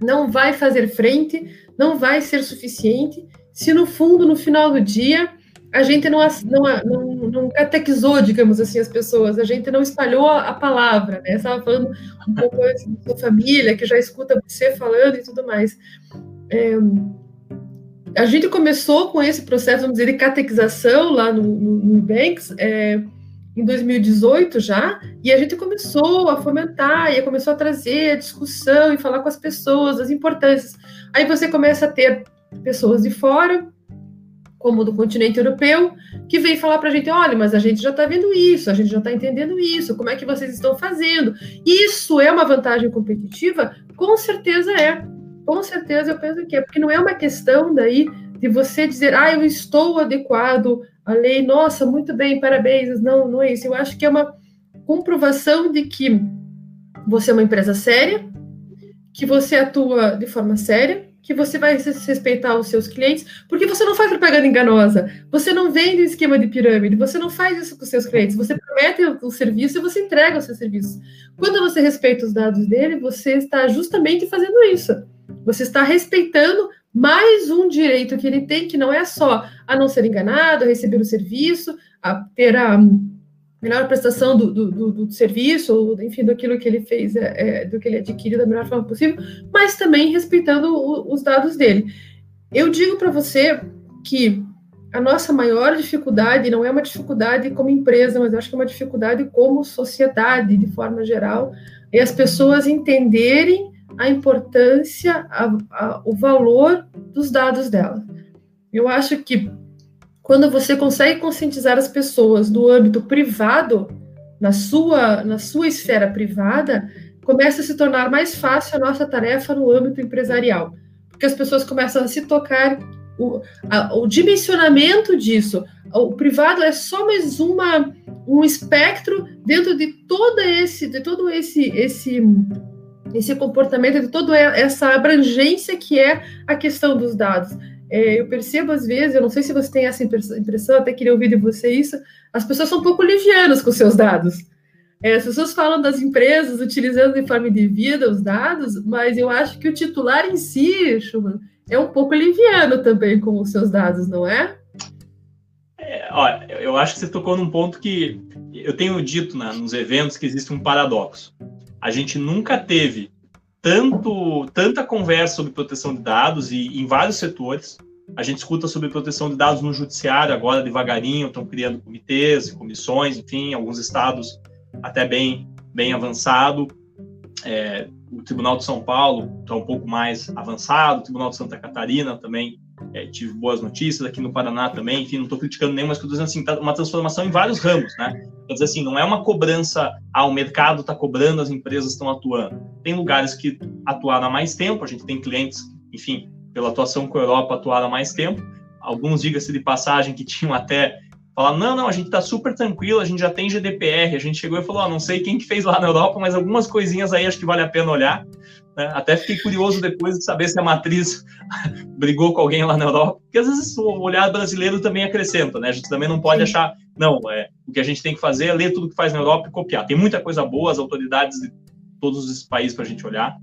não vai fazer frente, não vai ser suficiente, se no fundo, no final do dia, a gente não, não, não, não catequizou, digamos assim, as pessoas, a gente não espalhou a, palavra, né? Estava falando um pouco antes da sua família, que já escuta você falando e tudo mais. É, a gente começou com esse processo, vamos dizer, de catequização lá no, no, no Banks, é, em 2018 já, e a gente começou a fomentar, e começou a trazer a discussão e falar com as pessoas as importâncias. Aí você começa a ter pessoas de fora como do continente europeu, que vem falar para a gente: olha, mas a gente já está vendo isso, a gente já está entendendo isso, como é que vocês estão fazendo? Isso é uma vantagem competitiva? Com certeza é. Com certeza eu penso que é, porque não é uma questão daí de você dizer, ah, eu estou adequado à lei, nossa, muito bem, parabéns. Não, não é isso. Eu acho que é uma comprovação de que você é uma empresa séria, que você atua de forma séria, que você vai respeitar os seus clientes, porque você não faz propaganda enganosa, você não vende esquema de pirâmide, você não faz isso com os seus clientes, você promete o serviço e você entrega o seu serviço. Quando você respeita os dados dele, você está justamente fazendo isso. Você está respeitando mais um direito que ele tem, que não é só a não ser enganado, a receber o serviço, a ter a melhor prestação do, do, do, do serviço, ou, enfim, daquilo que ele fez, é, é, do que ele adquiriu da melhor forma possível, mas também respeitando o, os dados dele. Eu digo para você que a nossa maior dificuldade não é uma dificuldade como empresa, mas acho que é uma dificuldade como sociedade, de forma geral, é as pessoas entenderem a importância, a, a, o valor dos dados dela. Eu acho que quando você consegue conscientizar as pessoas do âmbito privado, na sua, na sua esfera privada, começa a se tornar mais fácil a nossa tarefa no âmbito empresarial, porque as pessoas começam a se tocar o, a, o dimensionamento disso. O privado é só mais uma um espectro dentro de todo esse de todo esse esse esse comportamento de toda essa abrangência que é a questão dos dados é, eu percebo às vezes, eu não sei se você tem essa impressão, até queria ouvir de você isso, as pessoas são um pouco livianas com seus dados. É, as pessoas falam das empresas utilizando de forma devida os dados, mas eu acho que o titular em si, Schumann, é um pouco liviano também com os seus dados, não é? é olha, eu acho que você tocou num ponto que eu tenho dito né, nos eventos que existe um paradoxo. A gente nunca teve tanto tanta conversa sobre proteção de dados e em vários setores. A gente escuta sobre proteção de dados no judiciário agora devagarinho, estão criando comitês e comissões, enfim, alguns estados até bem bem avançado. É, o Tribunal de São Paulo está um pouco mais avançado, o Tribunal de Santa Catarina também é, tive boas notícias, aqui no Paraná também, enfim, não estou criticando nenhum, mas estou dizendo assim, tá uma transformação em vários ramos, né? Quer dizer assim, não é uma cobrança, ah, o mercado está cobrando, as empresas estão atuando. Tem lugares que atuaram há mais tempo, a gente tem clientes, enfim, pela atuação com a Europa atuaram há mais tempo, alguns, diga-se de passagem, que tinham até falar, não, não, a gente está super tranquilo, a gente já tem GDPR, a gente chegou e falou, oh, não sei quem que fez lá na Europa, mas algumas coisinhas aí acho que vale a pena olhar. Né? Até fiquei curioso depois de saber se a matriz brigou com alguém lá na Europa, porque às vezes o olhar brasileiro também acrescenta, né? A gente também não pode Sim. achar, não, é, o que a gente tem que fazer é ler tudo que faz na Europa e copiar. Tem muita coisa boa, as autoridades de todos os países para a gente olhar,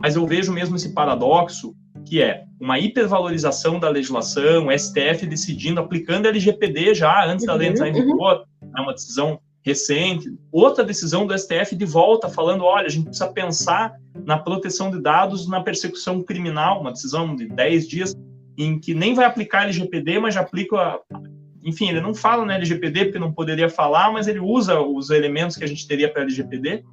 mas eu vejo mesmo esse paradoxo que é uma hipervalorização da legislação, o STF decidindo, aplicando a LGPD já antes da lei entrar em uhum. vigor, é uma decisão recente. Outra decisão do STF de volta, falando: olha, a gente precisa pensar na proteção de dados, na persecução criminal, uma decisão de 10 dias, em que nem vai aplicar LGPD, mas já aplica. Enfim, ele não fala na LGPD porque não poderia falar, mas ele usa os elementos que a gente teria para LGPD.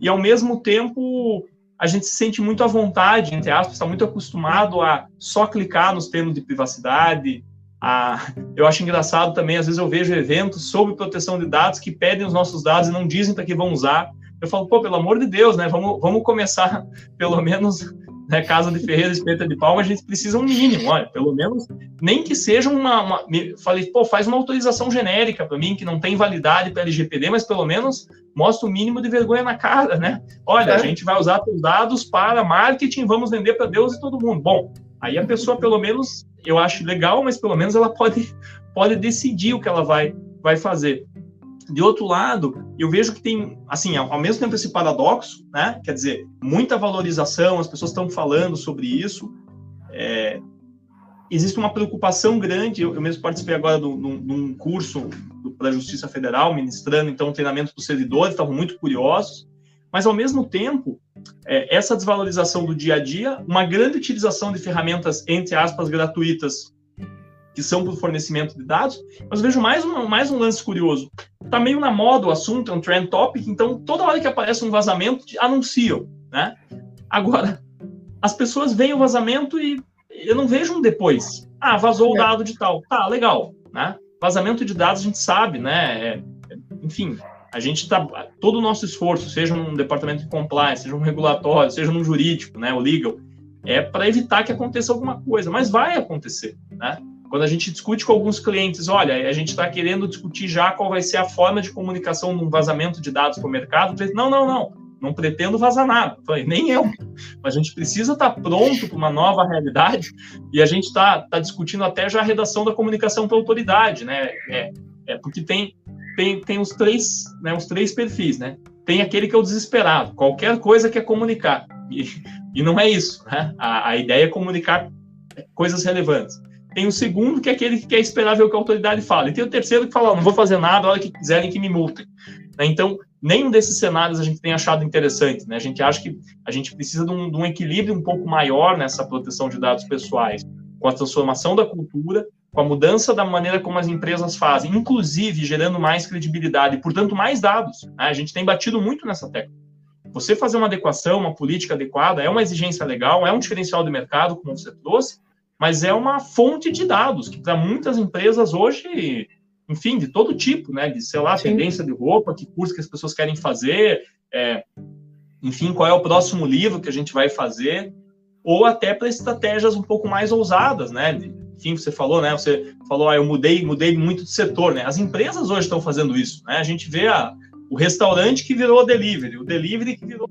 E, ao mesmo tempo, a gente se sente muito à vontade, entre aspas, está muito acostumado a só clicar nos termos de privacidade. A... Eu acho engraçado também, às vezes eu vejo eventos sobre proteção de dados que pedem os nossos dados e não dizem para que vão usar. Eu falo, pô, pelo amor de Deus, né? Vamos, vamos começar, pelo menos, né, casa de Ferreira, espeta de palma, a gente precisa um mínimo, olha, pelo menos, nem que seja uma, uma falei, pô, faz uma autorização genérica para mim, que não tem validade para LGPD, mas pelo menos mostra o mínimo de vergonha na cara, né? Olha, é. a gente vai usar os dados para marketing, vamos vender para Deus e todo mundo. Bom, aí a pessoa, pelo menos, eu acho legal, mas pelo menos ela pode, pode decidir o que ela vai, vai fazer. De outro lado, eu vejo que tem, assim, ao mesmo tempo esse paradoxo, né? Quer dizer, muita valorização, as pessoas estão falando sobre isso. É, existe uma preocupação grande. Eu, eu mesmo participei agora de um curso para a Justiça Federal, ministrando então treinamento para os servidores, estavam muito curiosos. Mas ao mesmo tempo, é, essa desvalorização do dia a dia, uma grande utilização de ferramentas entre aspas gratuitas que são para o fornecimento de dados, mas vejo mais um, mais um lance curioso. Está meio na moda o assunto, é um trend topic, então toda hora que aparece um vazamento, anunciam, né? Agora, as pessoas veem o vazamento e eu não vejo um depois. Ah, vazou o é. dado de tal. Tá, legal, né? Vazamento de dados a gente sabe, né? É, enfim, a gente está todo o nosso esforço, seja num departamento de compliance, seja um regulatório, seja num jurídico, né, o legal, é para evitar que aconteça alguma coisa, mas vai acontecer, né? Quando a gente discute com alguns clientes, olha, a gente está querendo discutir já qual vai ser a forma de comunicação num vazamento de dados para o mercado, não, não, não, não pretendo vazar nada. Falei, nem eu. Mas a gente precisa estar tá pronto para uma nova realidade e a gente está tá discutindo até já a redação da comunicação para a autoridade, né? É, é, porque tem, tem, tem os, três, né, os três perfis, né? Tem aquele que é o desesperado, qualquer coisa quer comunicar. E, e não é isso, né? A, a ideia é comunicar coisas relevantes. Tem o segundo, que é aquele que quer esperar ver o que a autoridade fala. E tem o terceiro que fala, não vou fazer nada, a hora que quiserem que me multem. Né? Então, nenhum desses cenários a gente tem achado interessante. Né? A gente acha que a gente precisa de um, de um equilíbrio um pouco maior nessa proteção de dados pessoais, com a transformação da cultura, com a mudança da maneira como as empresas fazem, inclusive gerando mais credibilidade e, portanto, mais dados. Né? A gente tem batido muito nessa tecla. Você fazer uma adequação, uma política adequada, é uma exigência legal, é um diferencial de mercado, como você trouxe, mas é uma fonte de dados que para muitas empresas hoje, enfim, de todo tipo, né, de sei lá, Sim. tendência de roupa, que curso que as pessoas querem fazer, é, enfim, qual é o próximo livro que a gente vai fazer, ou até para estratégias um pouco mais ousadas, né? De, enfim, você falou, né? Você falou, ah, eu mudei, mudei muito de setor, né? As empresas hoje estão fazendo isso, né? A gente vê a, o restaurante que virou delivery, o delivery que virou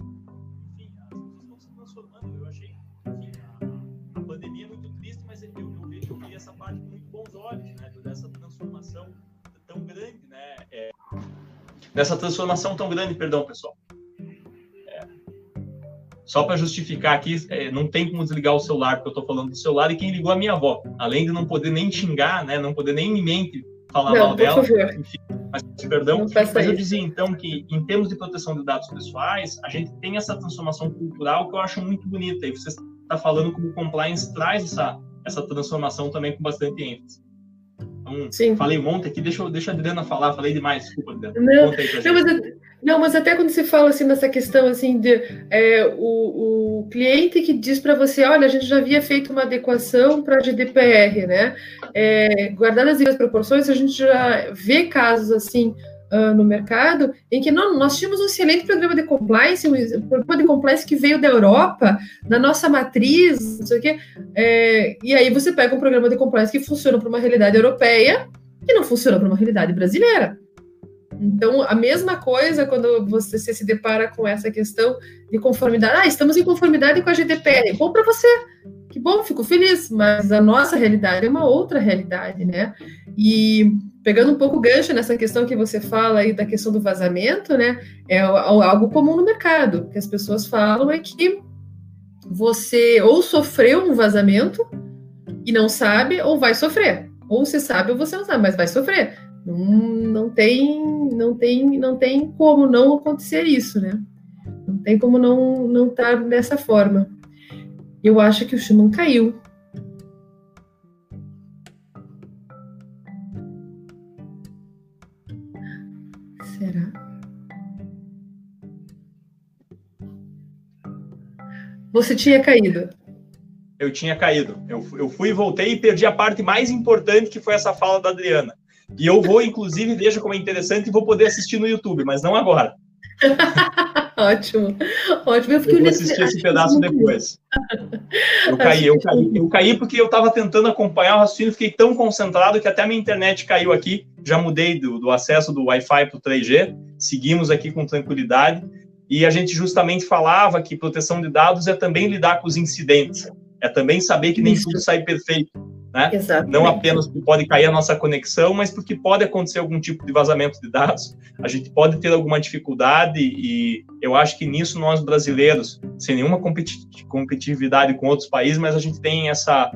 dessa transformação tão grande, perdão, pessoal. É. Só para justificar aqui, é, não tem como desligar o celular, porque eu estou falando do celular e quem ligou a minha avó. Além de não poder nem xingar, né, não poder nem me mente falar não, mal dela, enfim, mas perdão. Mas eu dizia então que, em termos de proteção de dados pessoais, a gente tem essa transformação cultural que eu acho muito bonita. E você está falando como o compliance traz essa, essa transformação também com bastante ênfase. Então, Sim. falei um monte aqui, deixa, deixa a Adriana falar, falei demais, desculpa, Adriana. Não, não, mas, não, mas até quando se fala assim nessa questão assim de é, o, o cliente que diz para você, olha, a gente já havia feito uma adequação para GDPR, né? É, guardadas as proporções, a gente já vê casos assim uh, no mercado em que não, nós tínhamos um excelente programa de compliance, um programa de compliance que veio da Europa, da nossa matriz, não sei o quê. É, e aí você pega um programa de compliance que funciona para uma realidade europeia e não funciona para uma realidade brasileira. Então, a mesma coisa quando você se depara com essa questão de conformidade. Ah, estamos em conformidade com a GDPR. Bom para você. Que bom, fico feliz. Mas a nossa realidade é uma outra realidade, né? E pegando um pouco gancho nessa questão que você fala aí da questão do vazamento, né? É algo comum no mercado. que as pessoas falam é que você ou sofreu um vazamento e não sabe, ou vai sofrer. Ou você sabe ou você não sabe, mas vai sofrer. Não, não tem, não tem, não tem como não acontecer isso, né? Não tem como não não estar dessa forma. Eu acho que o Schumann caiu. Será? Você tinha caído. Eu tinha caído. Eu, eu fui e voltei e perdi a parte mais importante, que foi essa fala da Adriana. E eu vou, inclusive, veja como é interessante, e vou poder assistir no YouTube, mas não agora. ótimo, ótimo. Eu, eu vou assistir esse pedaço depois. Eu caí, eu caí, eu caí porque eu estava tentando acompanhar o raciocínio, fiquei tão concentrado que até a minha internet caiu aqui. Já mudei do, do acesso do Wi-Fi para o 3G, seguimos aqui com tranquilidade. E a gente justamente falava que proteção de dados é também lidar com os incidentes, é também saber que nem Isso. tudo sai perfeito né? Exatamente. Não apenas porque pode cair a nossa conexão, mas porque pode acontecer algum tipo de vazamento de dados. A gente pode ter alguma dificuldade e eu acho que nisso nós brasileiros, sem nenhuma competitividade com outros países, mas a gente tem essa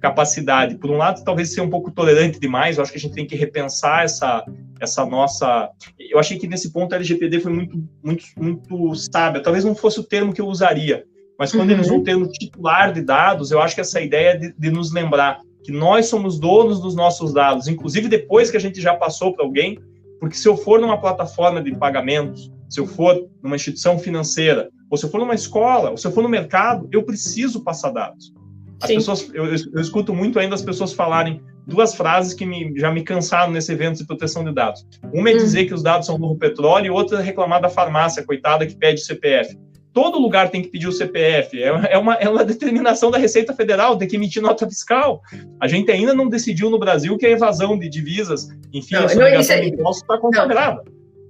capacidade. Por um lado, talvez ser um pouco tolerante demais. Eu acho que a gente tem que repensar essa essa nossa. Eu achei que nesse ponto a LGPD foi muito muito muito sábia. Talvez não fosse o termo que eu usaria, mas quando uhum. eles vão ter um titular de dados, eu acho que essa ideia de, de nos lembrar que nós somos donos dos nossos dados, inclusive depois que a gente já passou para alguém, porque se eu for numa plataforma de pagamentos, se eu for numa instituição financeira, ou se eu for numa escola, ou se eu for no mercado, eu preciso passar dados. As Sim. pessoas, eu, eu, escuto muito ainda as pessoas falarem duas frases que me, já me cansaram nesse evento de proteção de dados. Uma é hum. dizer que os dados são novo petróleo, e outra é reclamar da farmácia, coitada, que pede CPF todo lugar tem que pedir o CPF. É, é, uma, é uma determinação da Receita Federal, tem que emitir nota fiscal. A gente ainda não decidiu no Brasil que a evasão de divisas, enfim, não, a sonegação é, de impostos está consagrada.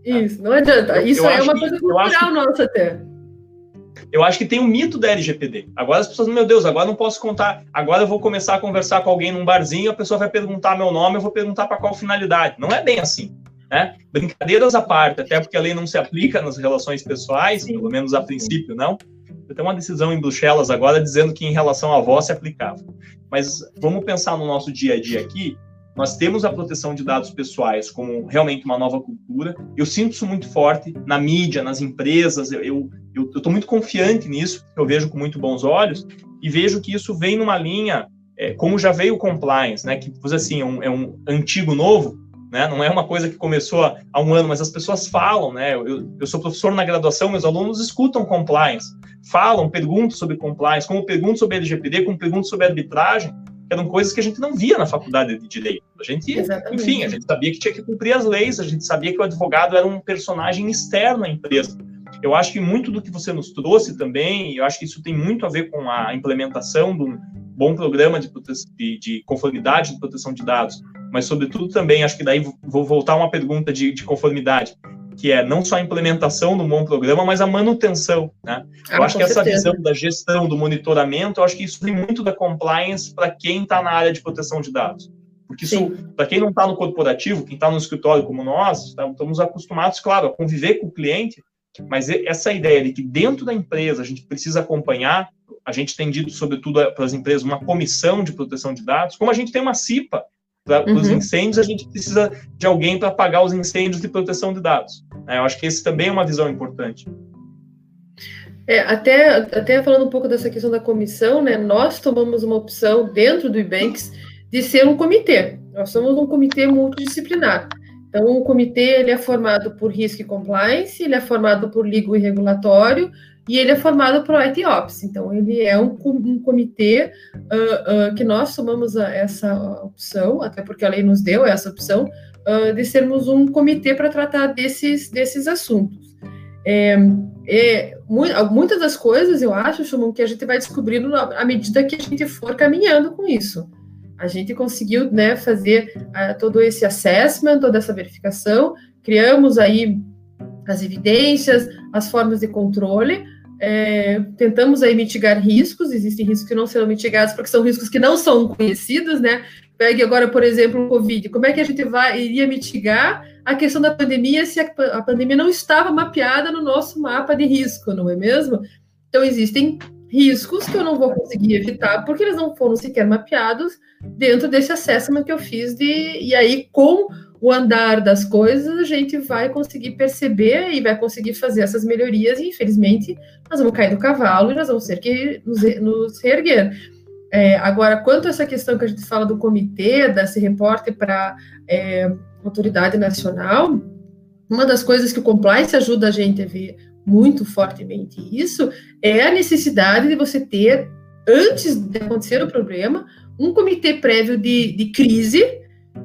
Isso, não adianta. Isso eu, eu é uma coisa cultural nossa até. Eu acho que tem um mito da LGPD. Agora as pessoas, meu Deus, agora não posso contar. Agora eu vou começar a conversar com alguém num barzinho, a pessoa vai perguntar meu nome, eu vou perguntar para qual finalidade. Não é bem assim. Né? Brincadeiras à parte, até porque a lei não se aplica nas relações pessoais, pelo menos a princípio não. Tem uma decisão em Bruxelas agora dizendo que em relação à voz se aplicava. Mas vamos pensar no nosso dia a dia aqui. Nós temos a proteção de dados pessoais como realmente uma nova cultura. Eu sinto isso muito forte na mídia, nas empresas. Eu estou muito confiante nisso, eu vejo com muito bons olhos e vejo que isso vem numa linha, é, como já veio o compliance, né, que assim, é um, é um antigo novo, né? Não é uma coisa que começou há um ano, mas as pessoas falam, né? Eu, eu sou professor na graduação, meus alunos escutam compliance, falam, perguntam sobre compliance, como perguntam sobre LGPD, como perguntam sobre arbitragem, que eram coisas que a gente não via na faculdade de direito. A gente, Exatamente. enfim, a gente sabia que tinha que cumprir as leis, a gente sabia que o advogado era um personagem externo à empresa. Eu acho que muito do que você nos trouxe também, eu acho que isso tem muito a ver com a implementação de um bom programa de, de, de conformidade de proteção de dados, mas sobretudo também, acho que daí vou voltar a uma pergunta de, de conformidade, que é não só a implementação do bom programa, mas a manutenção, né? Ah, eu acho que certeza. essa visão da gestão, do monitoramento, eu acho que isso vem muito da compliance para quem está na área de proteção de dados. Porque isso, para quem não está no corporativo, quem está no escritório como nós, tá, estamos acostumados, claro, a conviver com o cliente, mas essa ideia de que dentro da empresa a gente precisa acompanhar, a gente tem dito, sobretudo para as empresas, uma comissão de proteção de dados, como a gente tem uma CIPA, para uhum. os incêndios, a gente precisa de alguém para apagar os incêndios de proteção de dados. Né? Eu acho que esse também é uma visão importante. É, até, até falando um pouco dessa questão da comissão, né, nós tomamos uma opção dentro do IBanks de ser um comitê. Nós somos um comitê multidisciplinar. Então, o comitê ele é formado por risco e compliance, ele é formado por legal e regulatório, e ele é formado por IT Ops. Então, ele é um, um comitê uh, uh, que nós tomamos a, essa opção, até porque a lei nos deu essa opção, uh, de sermos um comitê para tratar desses, desses assuntos. É, é, muitas das coisas, eu acho, Shumon, que a gente vai descobrindo à medida que a gente for caminhando com isso. A gente conseguiu né, fazer todo esse assessment, toda essa verificação, criamos aí as evidências, as formas de controle, é, tentamos aí mitigar riscos, existem riscos que não serão mitigados porque são riscos que não são conhecidos, né? Pegue agora, por exemplo, o Covid. Como é que a gente vai, iria mitigar a questão da pandemia se a, a pandemia não estava mapeada no nosso mapa de risco, não é mesmo? Então, existem riscos que eu não vou conseguir evitar porque eles não foram sequer mapeados dentro desse assessment que eu fiz de e aí com o andar das coisas, a gente vai conseguir perceber e vai conseguir fazer essas melhorias, e infelizmente nós vamos cair do cavalo e nós vamos ter que nos, reerguer. É, agora, quanto a essa questão que a gente fala do comitê, desse repórter para é, autoridade nacional, uma das coisas que o compliance ajuda a gente a ver muito fortemente isso é a necessidade de você ter, antes de acontecer o problema, um comitê prévio de, de crise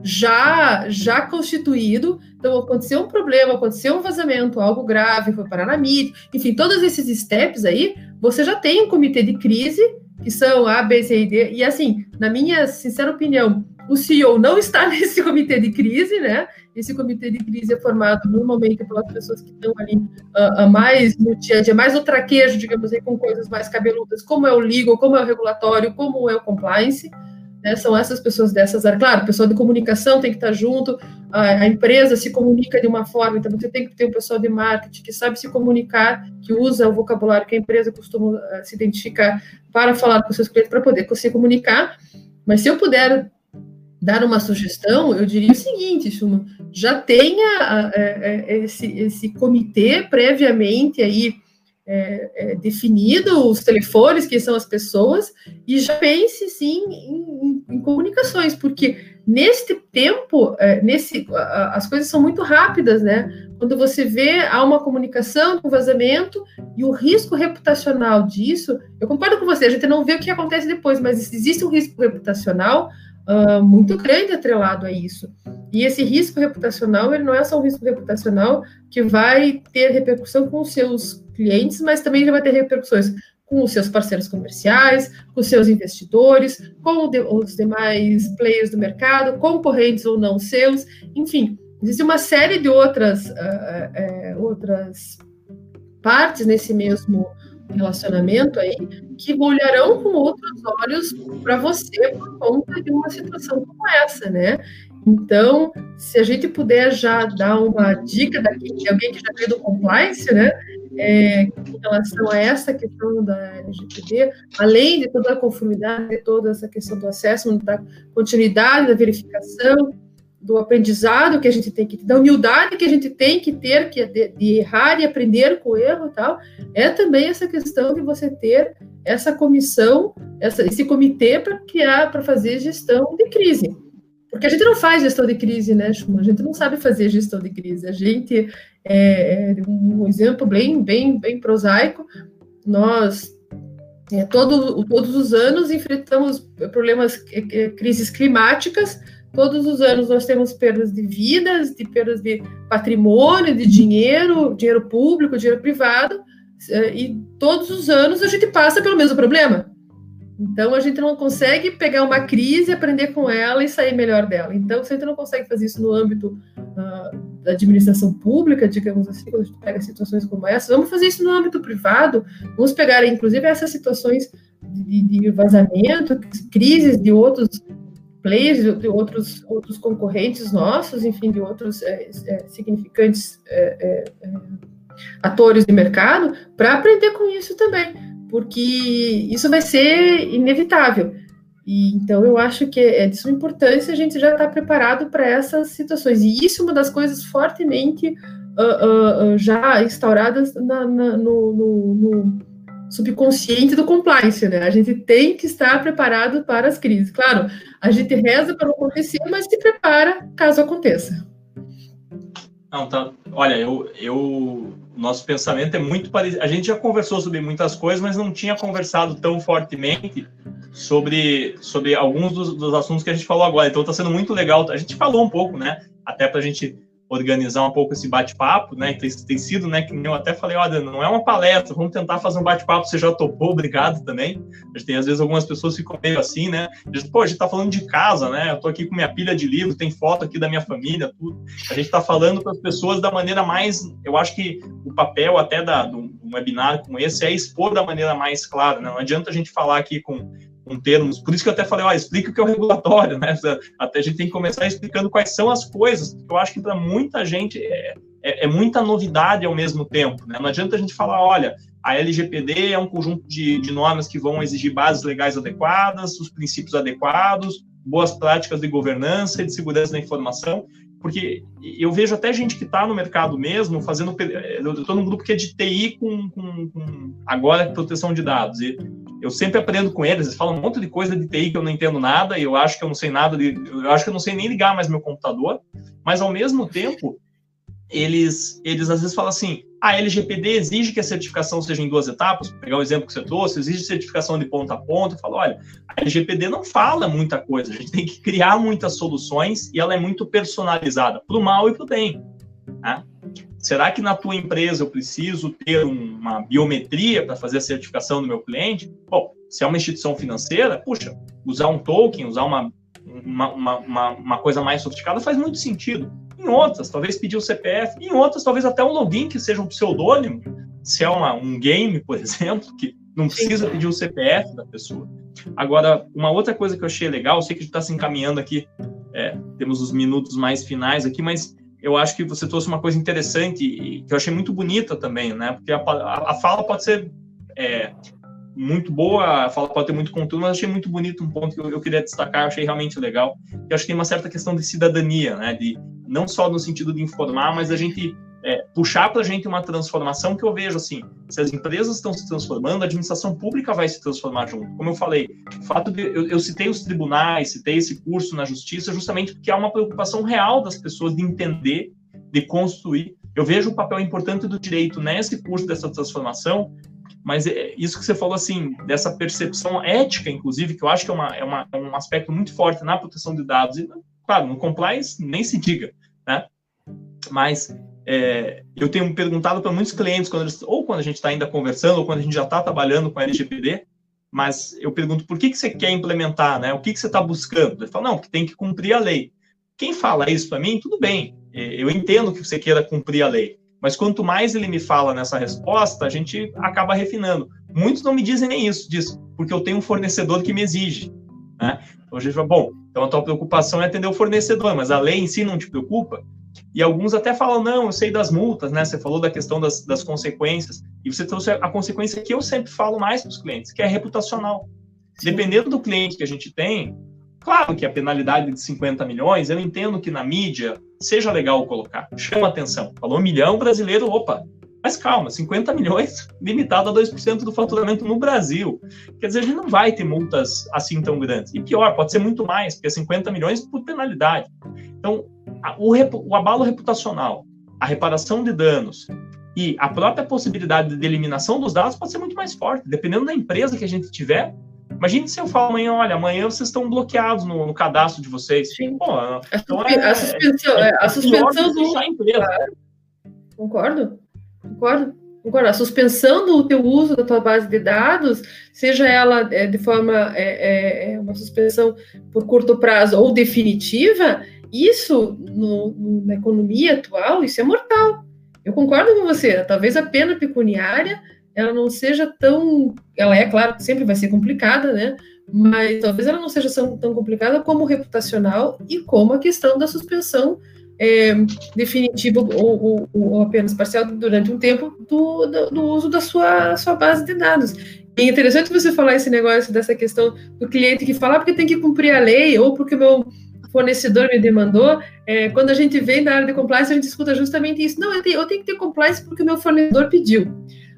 já já constituído. Então, aconteceu um problema, aconteceu um vazamento, algo grave, foi parar na mídia, enfim, todos esses steps aí, você já tem um comitê de crise, que são A, B, C e D, e assim, na minha sincera opinião, o CEO não está nesse comitê de crise, né? Esse comitê de crise é formado normalmente pelas pessoas que estão ali uh, mais no dia a dia, mais no traquejo, digamos assim, com coisas mais cabeludas, como é o legal, como é o regulatório, como é o compliance. Né, são essas pessoas dessas áreas. Claro, o pessoal de comunicação tem que estar junto, a, a, empresa se comunica de uma forma, então você tem que ter um pessoal de marketing que sabe se comunicar, que usa o vocabulário que a empresa costuma uh, se identificar para falar com seus clientes, para poder se comunicar. Mas se eu puder dar uma sugestão, eu diria o seguinte, Schumann, já tenha uh, esse, esse comitê previamente aí é, é, definido os telefones, quem são as pessoas, e já pense sim em, em, em comunicações, porque neste tempo, é, nesse, a, as coisas são muito rápidas, né? Quando você vê há uma comunicação, um vazamento e o risco reputacional disso, eu concordo com você, a gente não vê o que acontece depois, mas existe um risco reputacional uh, muito grande atrelado a isso. E esse risco reputacional, ele não é só um risco reputacional que vai ter repercussão com os seus clientes, mas também vai ter repercussões com os seus parceiros comerciais, com os seus investidores, com os demais players do mercado, concorrentes ou não seus, enfim, existe uma série de outras, uh, uh, outras partes nesse mesmo relacionamento aí que olharão com outros olhos para você por conta de uma situação como essa, né? Então, se a gente puder já dar uma dica daqui de alguém que já veio do compliance, né? É, em relação a essa questão da LGPD, além de toda a conformidade, de toda essa questão do acesso, da continuidade da verificação, do aprendizado que a gente tem que da humildade que a gente tem que ter que de, de, errar e aprender com o erro e tal é também essa questão de você ter essa comissão essa, esse comitê para criar para fazer gestão de crise. Porque a gente não faz gestão de crise né Schumann? a gente não sabe fazer gestão de crise. A gente é, é um exemplo bem bem bem prosaico. Nós é, todo, todos os anos enfrentamos problemas é, é, crises climáticas Todos os anos nós temos perdas de vidas, de perdas de patrimônio, de dinheiro, dinheiro público, dinheiro privado, eh, e todos os anos a gente passa pelo mesmo problema. Então a gente não consegue pegar uma crise, aprender com ela e sair melhor dela. Então, se a gente não consegue fazer isso no âmbito uh, da administração pública, digamos assim, quando a gente pega situações como essa, vamos fazer isso no âmbito privado, vamos pegar, inclusive, essas situações de, de vazamento, crises de outros players, de outros, outros concorrentes nossos, enfim, de outros é, é, significantes é, é, é atores de mercado, para aprender com isso também, porque isso vai ser inevitável. E, então, eu acho que é de suma importância a gente já estar tá preparado para essas situações. E isso é uma das coisas fortemente uh, uh, já instauradas na, na, no, no, no subconsciente do compliance, né? A gente tem que estar preparado para as crises. Claro, a gente reza para não acontecer, mas se prepara caso aconteça. Não, tá. Olha, eu, eu, nosso pensamento é muito parecido. A gente já conversou sobre muitas coisas, mas não tinha conversado tão fortemente sobre, sobre alguns dos, dos assuntos que a gente falou agora. Então, está sendo muito legal. A gente falou um pouco, né? até para a gente organizar um pouco esse bate-papo, né? Tem, tem sido, né? Que eu até falei, olha, não é uma palestra, vamos tentar fazer um bate-papo. Você já topou, obrigado também. A gente tem às vezes algumas pessoas ficam meio assim, né? Diz, Pô, a gente tá falando de casa, né? Eu tô aqui com minha pilha de livros, tem foto aqui da minha família, tudo. A gente tá falando para as pessoas da maneira mais, eu acho que o papel até da, do, um webinar como esse é expor da maneira mais clara, né? Não adianta a gente falar aqui com com termos, por isso que eu até falei, ó, explica o que é o regulatório, né? Até a gente tem que começar explicando quais são as coisas, eu acho que para muita gente é, é, é, muita novidade ao mesmo tempo, né? Não adianta a gente falar, olha, a LGPD é um conjunto de, de normas que vão exigir bases legais adequadas, os princípios adequados, boas práticas de governança e de segurança da informação, porque eu vejo até gente que está no mercado mesmo fazendo. Eu estou num grupo que é de TI com, com, com, agora proteção de dados. E eu sempre aprendo com eles, eles falam um monte de coisa de TI que eu não entendo nada, e eu acho que eu não sei nada de. Eu acho que eu não sei nem ligar mais meu computador, mas ao mesmo tempo, eles, eles às vezes falam assim: a LGPD exige que a certificação seja em duas etapas, vou pegar o exemplo que você trouxe, exige certificação de ponta a ponta. Eu falo, olha, a LGPD não fala muita coisa, a gente tem que criar muitas soluções e ela é muito personalizada, para o mal e para o bem. Né? Será que na tua empresa eu preciso ter uma biometria para fazer a certificação do meu cliente? Bom, se é uma instituição financeira, puxa, usar um token, usar uma, uma, uma, uma coisa mais sofisticada faz muito sentido. Em outras, talvez pedir o CPF. Em outras, talvez até um login que seja um pseudônimo. Se é uma, um game, por exemplo, que não precisa pedir o CPF da pessoa. Agora, uma outra coisa que eu achei legal, eu sei que a gente está se encaminhando aqui, é, temos os minutos mais finais aqui, mas eu acho que você trouxe uma coisa interessante e que eu achei muito bonita também, né? Porque a, a, a fala pode ser é, muito boa, a fala pode ter muito conteúdo, mas achei muito bonito um ponto que eu, eu queria destacar, achei realmente legal, que acho que tem uma certa questão de cidadania, né? De não só no sentido de informar, mas a gente é, puxar para a gente uma transformação que eu vejo assim, se as empresas estão se transformando, a administração pública vai se transformar junto. Como eu falei, o fato de eu, eu citei os tribunais, citei esse curso na justiça, justamente porque há uma preocupação real das pessoas de entender, de construir. Eu vejo o papel importante do direito nesse curso dessa transformação, mas é isso que você falou assim, dessa percepção ética, inclusive, que eu acho que é, uma, é, uma, é um aspecto muito forte na proteção de dados, e, claro, no compliance nem se diga, né? Mas é, eu tenho perguntado para muitos clientes, quando eles, ou quando a gente está ainda conversando, ou quando a gente já está trabalhando com LGPD, mas eu pergunto por que, que você quer implementar, né? O que, que você está buscando? Ele fala, não, que tem que cumprir a lei. Quem fala isso para mim, tudo bem, é, eu entendo que você queira cumprir a lei, mas quanto mais ele me fala nessa resposta, a gente acaba refinando. Muitos não me dizem nem isso, diz, porque eu tenho um fornecedor que me exige. Né? Então a gente fala, bom, então a tua preocupação é atender o fornecedor, mas a lei em si não te preocupa? E alguns até falam, não, eu sei das multas, né? Você falou da questão das, das consequências, e você trouxe a consequência que eu sempre falo mais para os clientes, que é reputacional. Sim. Dependendo do cliente que a gente tem, claro que a penalidade de 50 milhões, eu entendo que na mídia seja legal colocar, chama atenção. Falou um milhão brasileiro, opa, mas calma, 50 milhões limitado a 2% do faturamento no Brasil. Quer dizer, a gente não vai ter multas assim tão grandes. E pior, pode ser muito mais, porque é 50 milhões por penalidade. Então, o, o abalo reputacional, a reparação de danos e a própria possibilidade de eliminação dos dados pode ser muito mais forte, dependendo da empresa que a gente tiver. Imagine se eu falo amanhã, olha, amanhã vocês estão bloqueados no, no cadastro de vocês. Sim. Pô, então é, a suspensão, é, a suspensão do... A empresa. Concordo, concordo. Concordo. A suspensão do teu uso da tua base de dados, seja ela é, de forma é, é, é uma suspensão por curto prazo ou definitiva, isso, no, na economia atual, isso é mortal. Eu concordo com você. Talvez a pena pecuniária ela não seja tão. Ela é, claro, sempre vai ser complicada, né? Mas talvez ela não seja tão, tão complicada como reputacional e como a questão da suspensão é, definitiva ou, ou, ou, apenas parcial durante um tempo do, do, do, uso da sua, sua base de dados. É interessante você falar esse negócio dessa questão do cliente que fala ah, porque tem que cumprir a lei ou porque o meu fornecedor me demandou, é, quando a gente vem da área de compliance, a gente escuta justamente isso. Não, eu tenho, eu tenho que ter compliance porque o meu fornecedor pediu.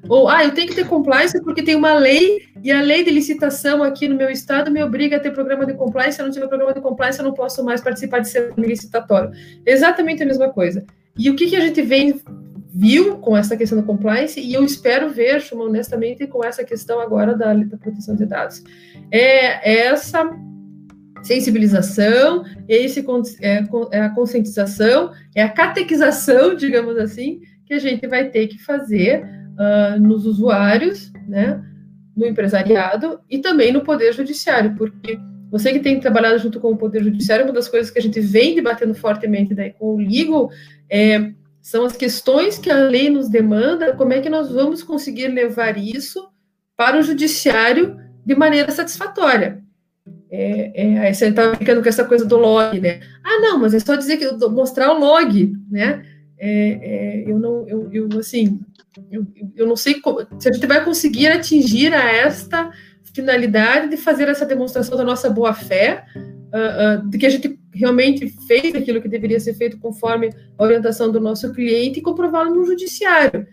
Ou, ah, eu tenho que ter compliance porque tem uma lei e a lei de licitação aqui no meu estado me obriga a ter programa de compliance. Se eu não tiver programa de compliance, eu não posso mais participar de ser licitatório. Exatamente a mesma coisa. E o que, que a gente vem viu com essa questão do compliance e eu espero ver, Chuma, honestamente, com essa questão agora da, da proteção de dados. É, é essa sensibilização, esse é, é a conscientização, é a catequização, digamos assim, que a gente vai ter que fazer uh, nos usuários, né, no empresariado e também no poder judiciário, porque você que tem trabalhado junto com o poder judiciário, uma das coisas que a gente vem debatendo fortemente daí com o legal é, são as questões que a lei nos demanda, como é que nós vamos conseguir levar isso para o judiciário de maneira satisfatória. É, é, aí você está ficando com essa coisa do log, né? Ah, não, mas é só dizer que mostrar o log, né? É, é, eu não, eu, eu assim, eu, eu não sei como, se a gente vai conseguir atingir a esta finalidade de fazer essa demonstração da nossa boa fé, uh, uh, de que a gente realmente fez aquilo que deveria ser feito conforme a orientação do nosso cliente e comprová-lo no judiciário.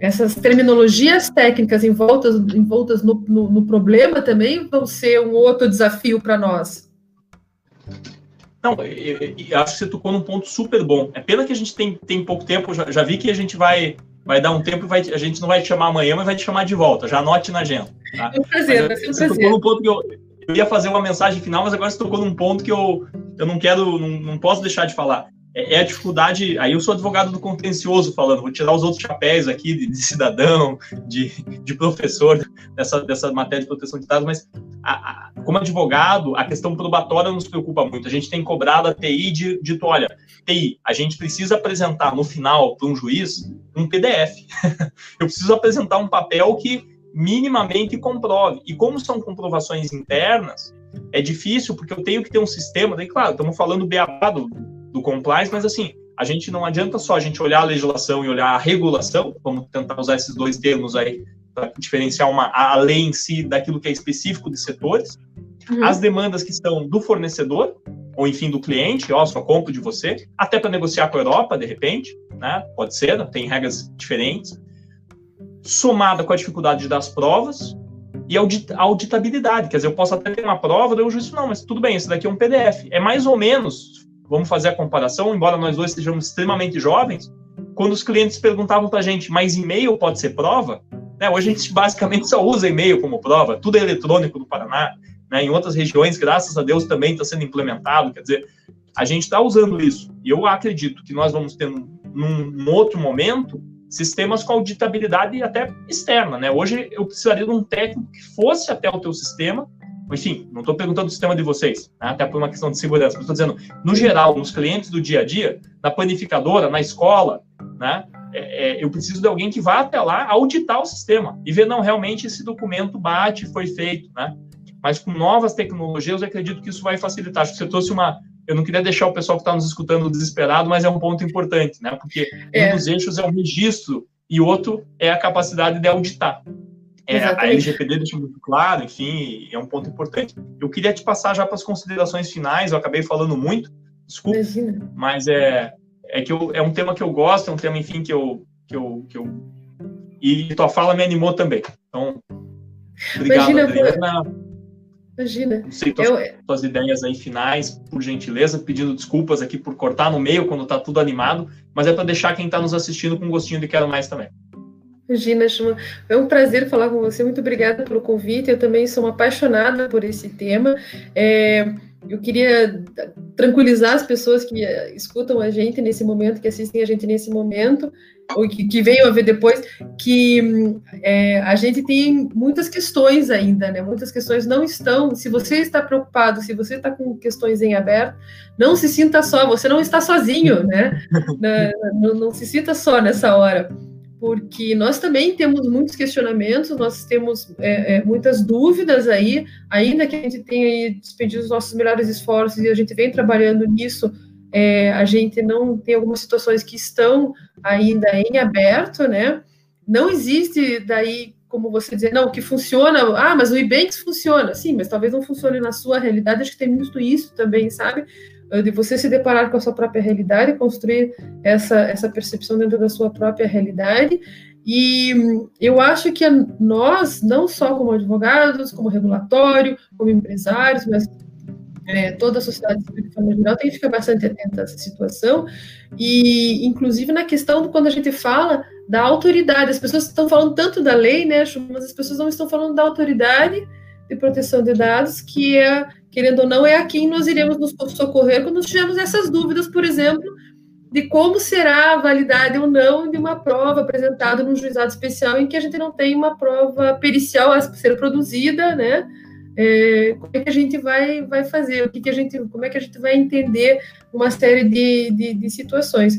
Essas terminologias técnicas envoltas, envoltas no, no, no problema também vão ser um outro desafio para nós. Não, eu, eu, acho que você tocou num ponto super bom. É pena que a gente tem, tem pouco tempo, já, já vi que a gente vai, vai dar um tempo e vai, a gente não vai te chamar amanhã, mas vai te chamar de volta. Já anote na agenda. Tá? É um prazer, mas, é um você prazer. tocou num ponto que eu, eu ia fazer uma mensagem final, mas agora você tocou num ponto que eu, eu não quero, não, não posso deixar de falar. É, é, a dificuldade. Aí eu sou advogado do contencioso falando, vou tirar os outros chapéus aqui de, de cidadão, de, de professor dessa, dessa matéria de proteção de dados, mas a, a, como advogado, a questão probatória nos preocupa muito. A gente tem cobrado a TI de dito, olha, TI, a gente precisa apresentar no final para um juiz um PDF. eu preciso apresentar um papel que minimamente comprove. E como são comprovações internas, é difícil, porque eu tenho que ter um sistema, daí, claro, estamos falando beabá do, do compliance, mas assim, a gente não adianta só a gente olhar a legislação e olhar a regulação, vamos tentar usar esses dois termos aí para diferenciar uma, a lei em si daquilo que é específico de setores, uhum. as demandas que estão do fornecedor, ou enfim do cliente, ó, só compro de você, até para negociar com a Europa, de repente, né? Pode ser, tem regras diferentes. Somada com a dificuldade das provas e a auditabilidade, quer dizer, eu posso até ter uma prova, daí o juiz não, mas tudo bem, esse daqui é um PDF. É mais ou menos vamos fazer a comparação, embora nós dois sejamos extremamente jovens, quando os clientes perguntavam para a gente, mas e-mail pode ser prova? Né, hoje a gente basicamente só usa e-mail como prova, tudo é eletrônico no Paraná, né, em outras regiões, graças a Deus, também está sendo implementado, quer dizer, a gente está usando isso. E eu acredito que nós vamos ter, num, num outro momento, sistemas com auditabilidade até externa, né? Hoje eu precisaria de um técnico que fosse até o teu sistema enfim, não estou perguntando do sistema de vocês, né? até por uma questão de segurança, estou dizendo, no geral, nos clientes do dia a dia, na panificadora, na escola, né? É, é, eu preciso de alguém que vá até lá auditar o sistema e ver, não, realmente esse documento bate, foi feito, né? Mas com novas tecnologias, eu acredito que isso vai facilitar. Acho que você trouxe uma. Eu não queria deixar o pessoal que está nos escutando desesperado, mas é um ponto importante, né? Porque é. um dos eixos é o registro e outro é a capacidade de auditar. É, a LGPD deixa muito claro, enfim, é um ponto importante. Eu queria te passar já para as considerações finais, eu acabei falando muito, desculpa, Imagina. mas é, é que eu, é um tema que eu gosto, é um tema, enfim, que eu, que eu, que eu... E tua fala me animou também. Então, obrigado, Imagina, Adriana. Imagina. Não sei tuas, eu... tuas ideias aí finais, por gentileza, pedindo desculpas aqui por cortar no meio quando está tudo animado, mas é para deixar quem está nos assistindo com gostinho de quero mais também. Chuma. É um prazer falar com você. Muito obrigada pelo convite. Eu também sou uma apaixonada por esse tema. É, eu queria tranquilizar as pessoas que eh, escutam a gente nesse momento, que assistem a gente nesse momento, ou que, que venham a ver depois, que é, a gente tem muitas questões ainda, né? Muitas questões não estão. Se você está preocupado, se você está com questões em aberto, não se sinta só. Você não está sozinho, né? não, não se sinta só nessa hora porque nós também temos muitos questionamentos, nós temos é, é, muitas dúvidas aí, ainda que a gente tenha despendido os nossos melhores esforços e a gente vem trabalhando nisso, é, a gente não tem algumas situações que estão ainda em aberto, né? Não existe daí como você dizer, não, que funciona, ah, mas o Ebanks funciona, sim, mas talvez não funcione na sua realidade, acho que tem muito isso também, sabe? De você se deparar com a sua própria realidade, construir essa, essa percepção dentro da sua própria realidade. E eu acho que nós, não só como advogados, como regulatório, como empresários, mas é, toda a sociedade civil de forma geral tem que ficar bastante atenta a essa situação. E, inclusive, na questão do quando a gente fala da autoridade, as pessoas estão falando tanto da lei, né, mas as pessoas não estão falando da autoridade de proteção de dados, que é querendo ou não, é a quem nós iremos nos socorrer quando tivermos essas dúvidas, por exemplo, de como será a validade ou não de uma prova apresentada no juizado especial em que a gente não tem uma prova pericial a ser produzida, né? É, como é que a gente vai, vai fazer? O que, que a gente, como é que a gente vai entender uma série de, de, de situações?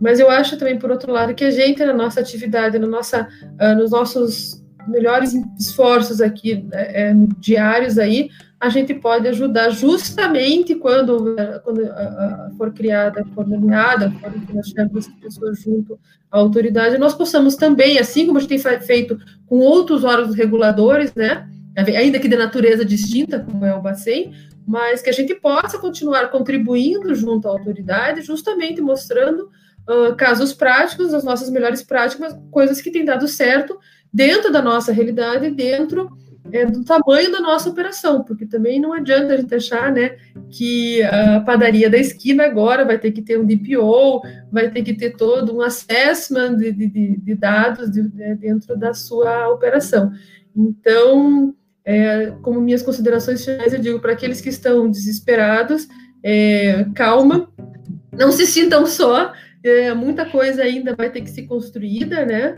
Mas eu acho também, por outro lado, que a gente, na nossa atividade, na nossa, uh, nos nossos melhores esforços aqui é, diários aí, a gente pode ajudar justamente quando, quando for criada, for nomeada, quando nós tivermos pessoas junto à autoridade, nós possamos também, assim como a gente tem feito com outros órgãos reguladores, né, ainda que de natureza distinta, como é o Bacen, mas que a gente possa continuar contribuindo junto à autoridade, justamente mostrando uh, casos práticos, as nossas melhores práticas, coisas que têm dado certo dentro da nossa realidade, dentro é, do tamanho da nossa operação, porque também não adianta a gente achar né, que a padaria da esquina agora vai ter que ter um DPO, vai ter que ter todo um assessment de, de, de dados de, de, dentro da sua operação. Então, é, como minhas considerações finais, eu digo para aqueles que estão desesperados, é, calma, não se sintam só, é, muita coisa ainda vai ter que ser construída, né?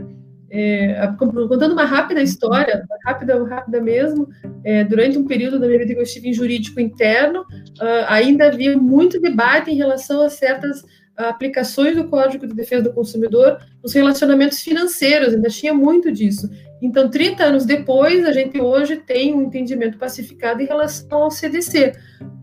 É, contando uma rápida história, rápida, rápida mesmo, é, durante um período da minha vida que eu estive em jurídico interno, uh, ainda havia muito debate em relação a certas aplicações do Código de Defesa do Consumidor nos relacionamentos financeiros, ainda tinha muito disso. Então, 30 anos depois, a gente hoje tem um entendimento pacificado em relação ao CDC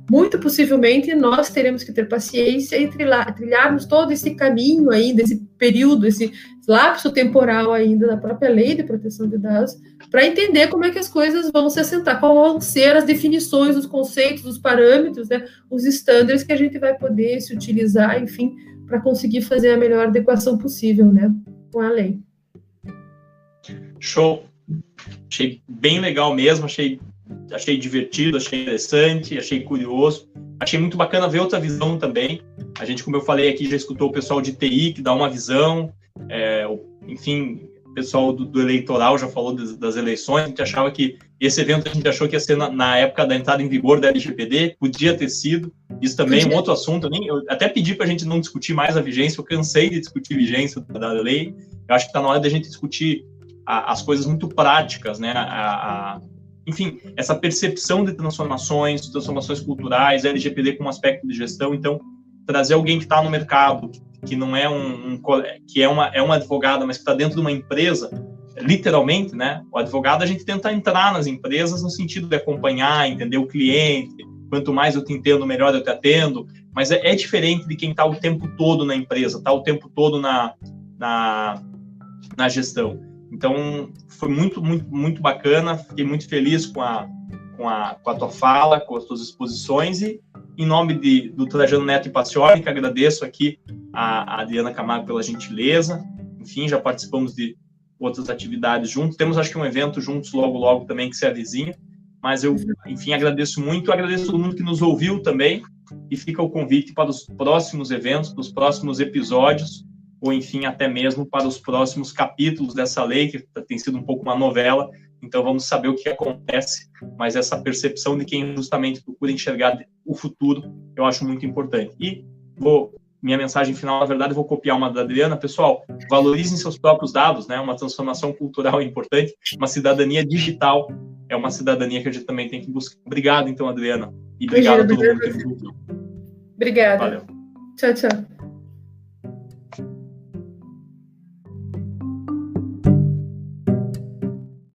muito possivelmente nós teremos que ter paciência e trilhar, trilharmos todo esse caminho ainda, esse período, esse lapso temporal ainda da própria lei de proteção de dados, para entender como é que as coisas vão se assentar, quais vão ser as definições, os conceitos, os parâmetros, né, os estándares que a gente vai poder se utilizar, enfim, para conseguir fazer a melhor adequação possível, né, com a lei. Show. Achei bem legal mesmo, achei achei divertido, achei interessante, achei curioso. Achei muito bacana ver outra visão também. A gente, como eu falei aqui, já escutou o pessoal de TI que dá uma visão, é, enfim, o pessoal do, do, eleitoral já falou das, das, eleições. A gente achava que esse evento a gente achou que ia ser na, na, época da entrada em vigor da LGPD, podia ter sido. Isso também é um outro assunto. Eu, nem, eu até pedi para a gente não discutir mais a vigência, eu cansei de discutir vigência da lei. Eu acho que está na hora da gente discutir a, as coisas muito práticas, né? A, a, enfim, essa percepção de transformações, transformações culturais, LGPD como aspecto de gestão. Então, trazer alguém que está no mercado, que não é um, um, que é uma é uma advogada, mas que está dentro de uma empresa, literalmente, né? O advogado a gente tenta entrar nas empresas no sentido de acompanhar, entender o cliente. Quanto mais eu te entendo, melhor eu te atendo. Mas é, é diferente de quem está o tempo todo na empresa, está o tempo todo na, na, na gestão. Então, foi muito, muito, muito bacana. Fiquei muito feliz com a, com a, com a tua fala, com as tuas exposições. E, em nome de, do Trajano Neto e Pacioli, que agradeço aqui a, a Adriana Camargo pela gentileza. Enfim, já participamos de outras atividades juntos. Temos, acho que, um evento juntos logo, logo também que se avizinha. Mas eu, enfim, agradeço muito. Agradeço todo mundo que nos ouviu também. E fica o convite para os próximos eventos, para os próximos episódios ou enfim, até mesmo para os próximos capítulos dessa lei, que tem sido um pouco uma novela. Então, vamos saber o que acontece, mas essa percepção de quem justamente procura enxergar o futuro, eu acho muito importante. E vou minha mensagem final, na verdade, vou copiar uma da Adriana. Pessoal, valorizem seus próprios dados, né? Uma transformação cultural é importante, uma cidadania digital é uma cidadania que a gente também tem que buscar. Obrigado, então, Adriana. E obrigado a todo mundo Obrigada. Valeu. Tchau, tchau.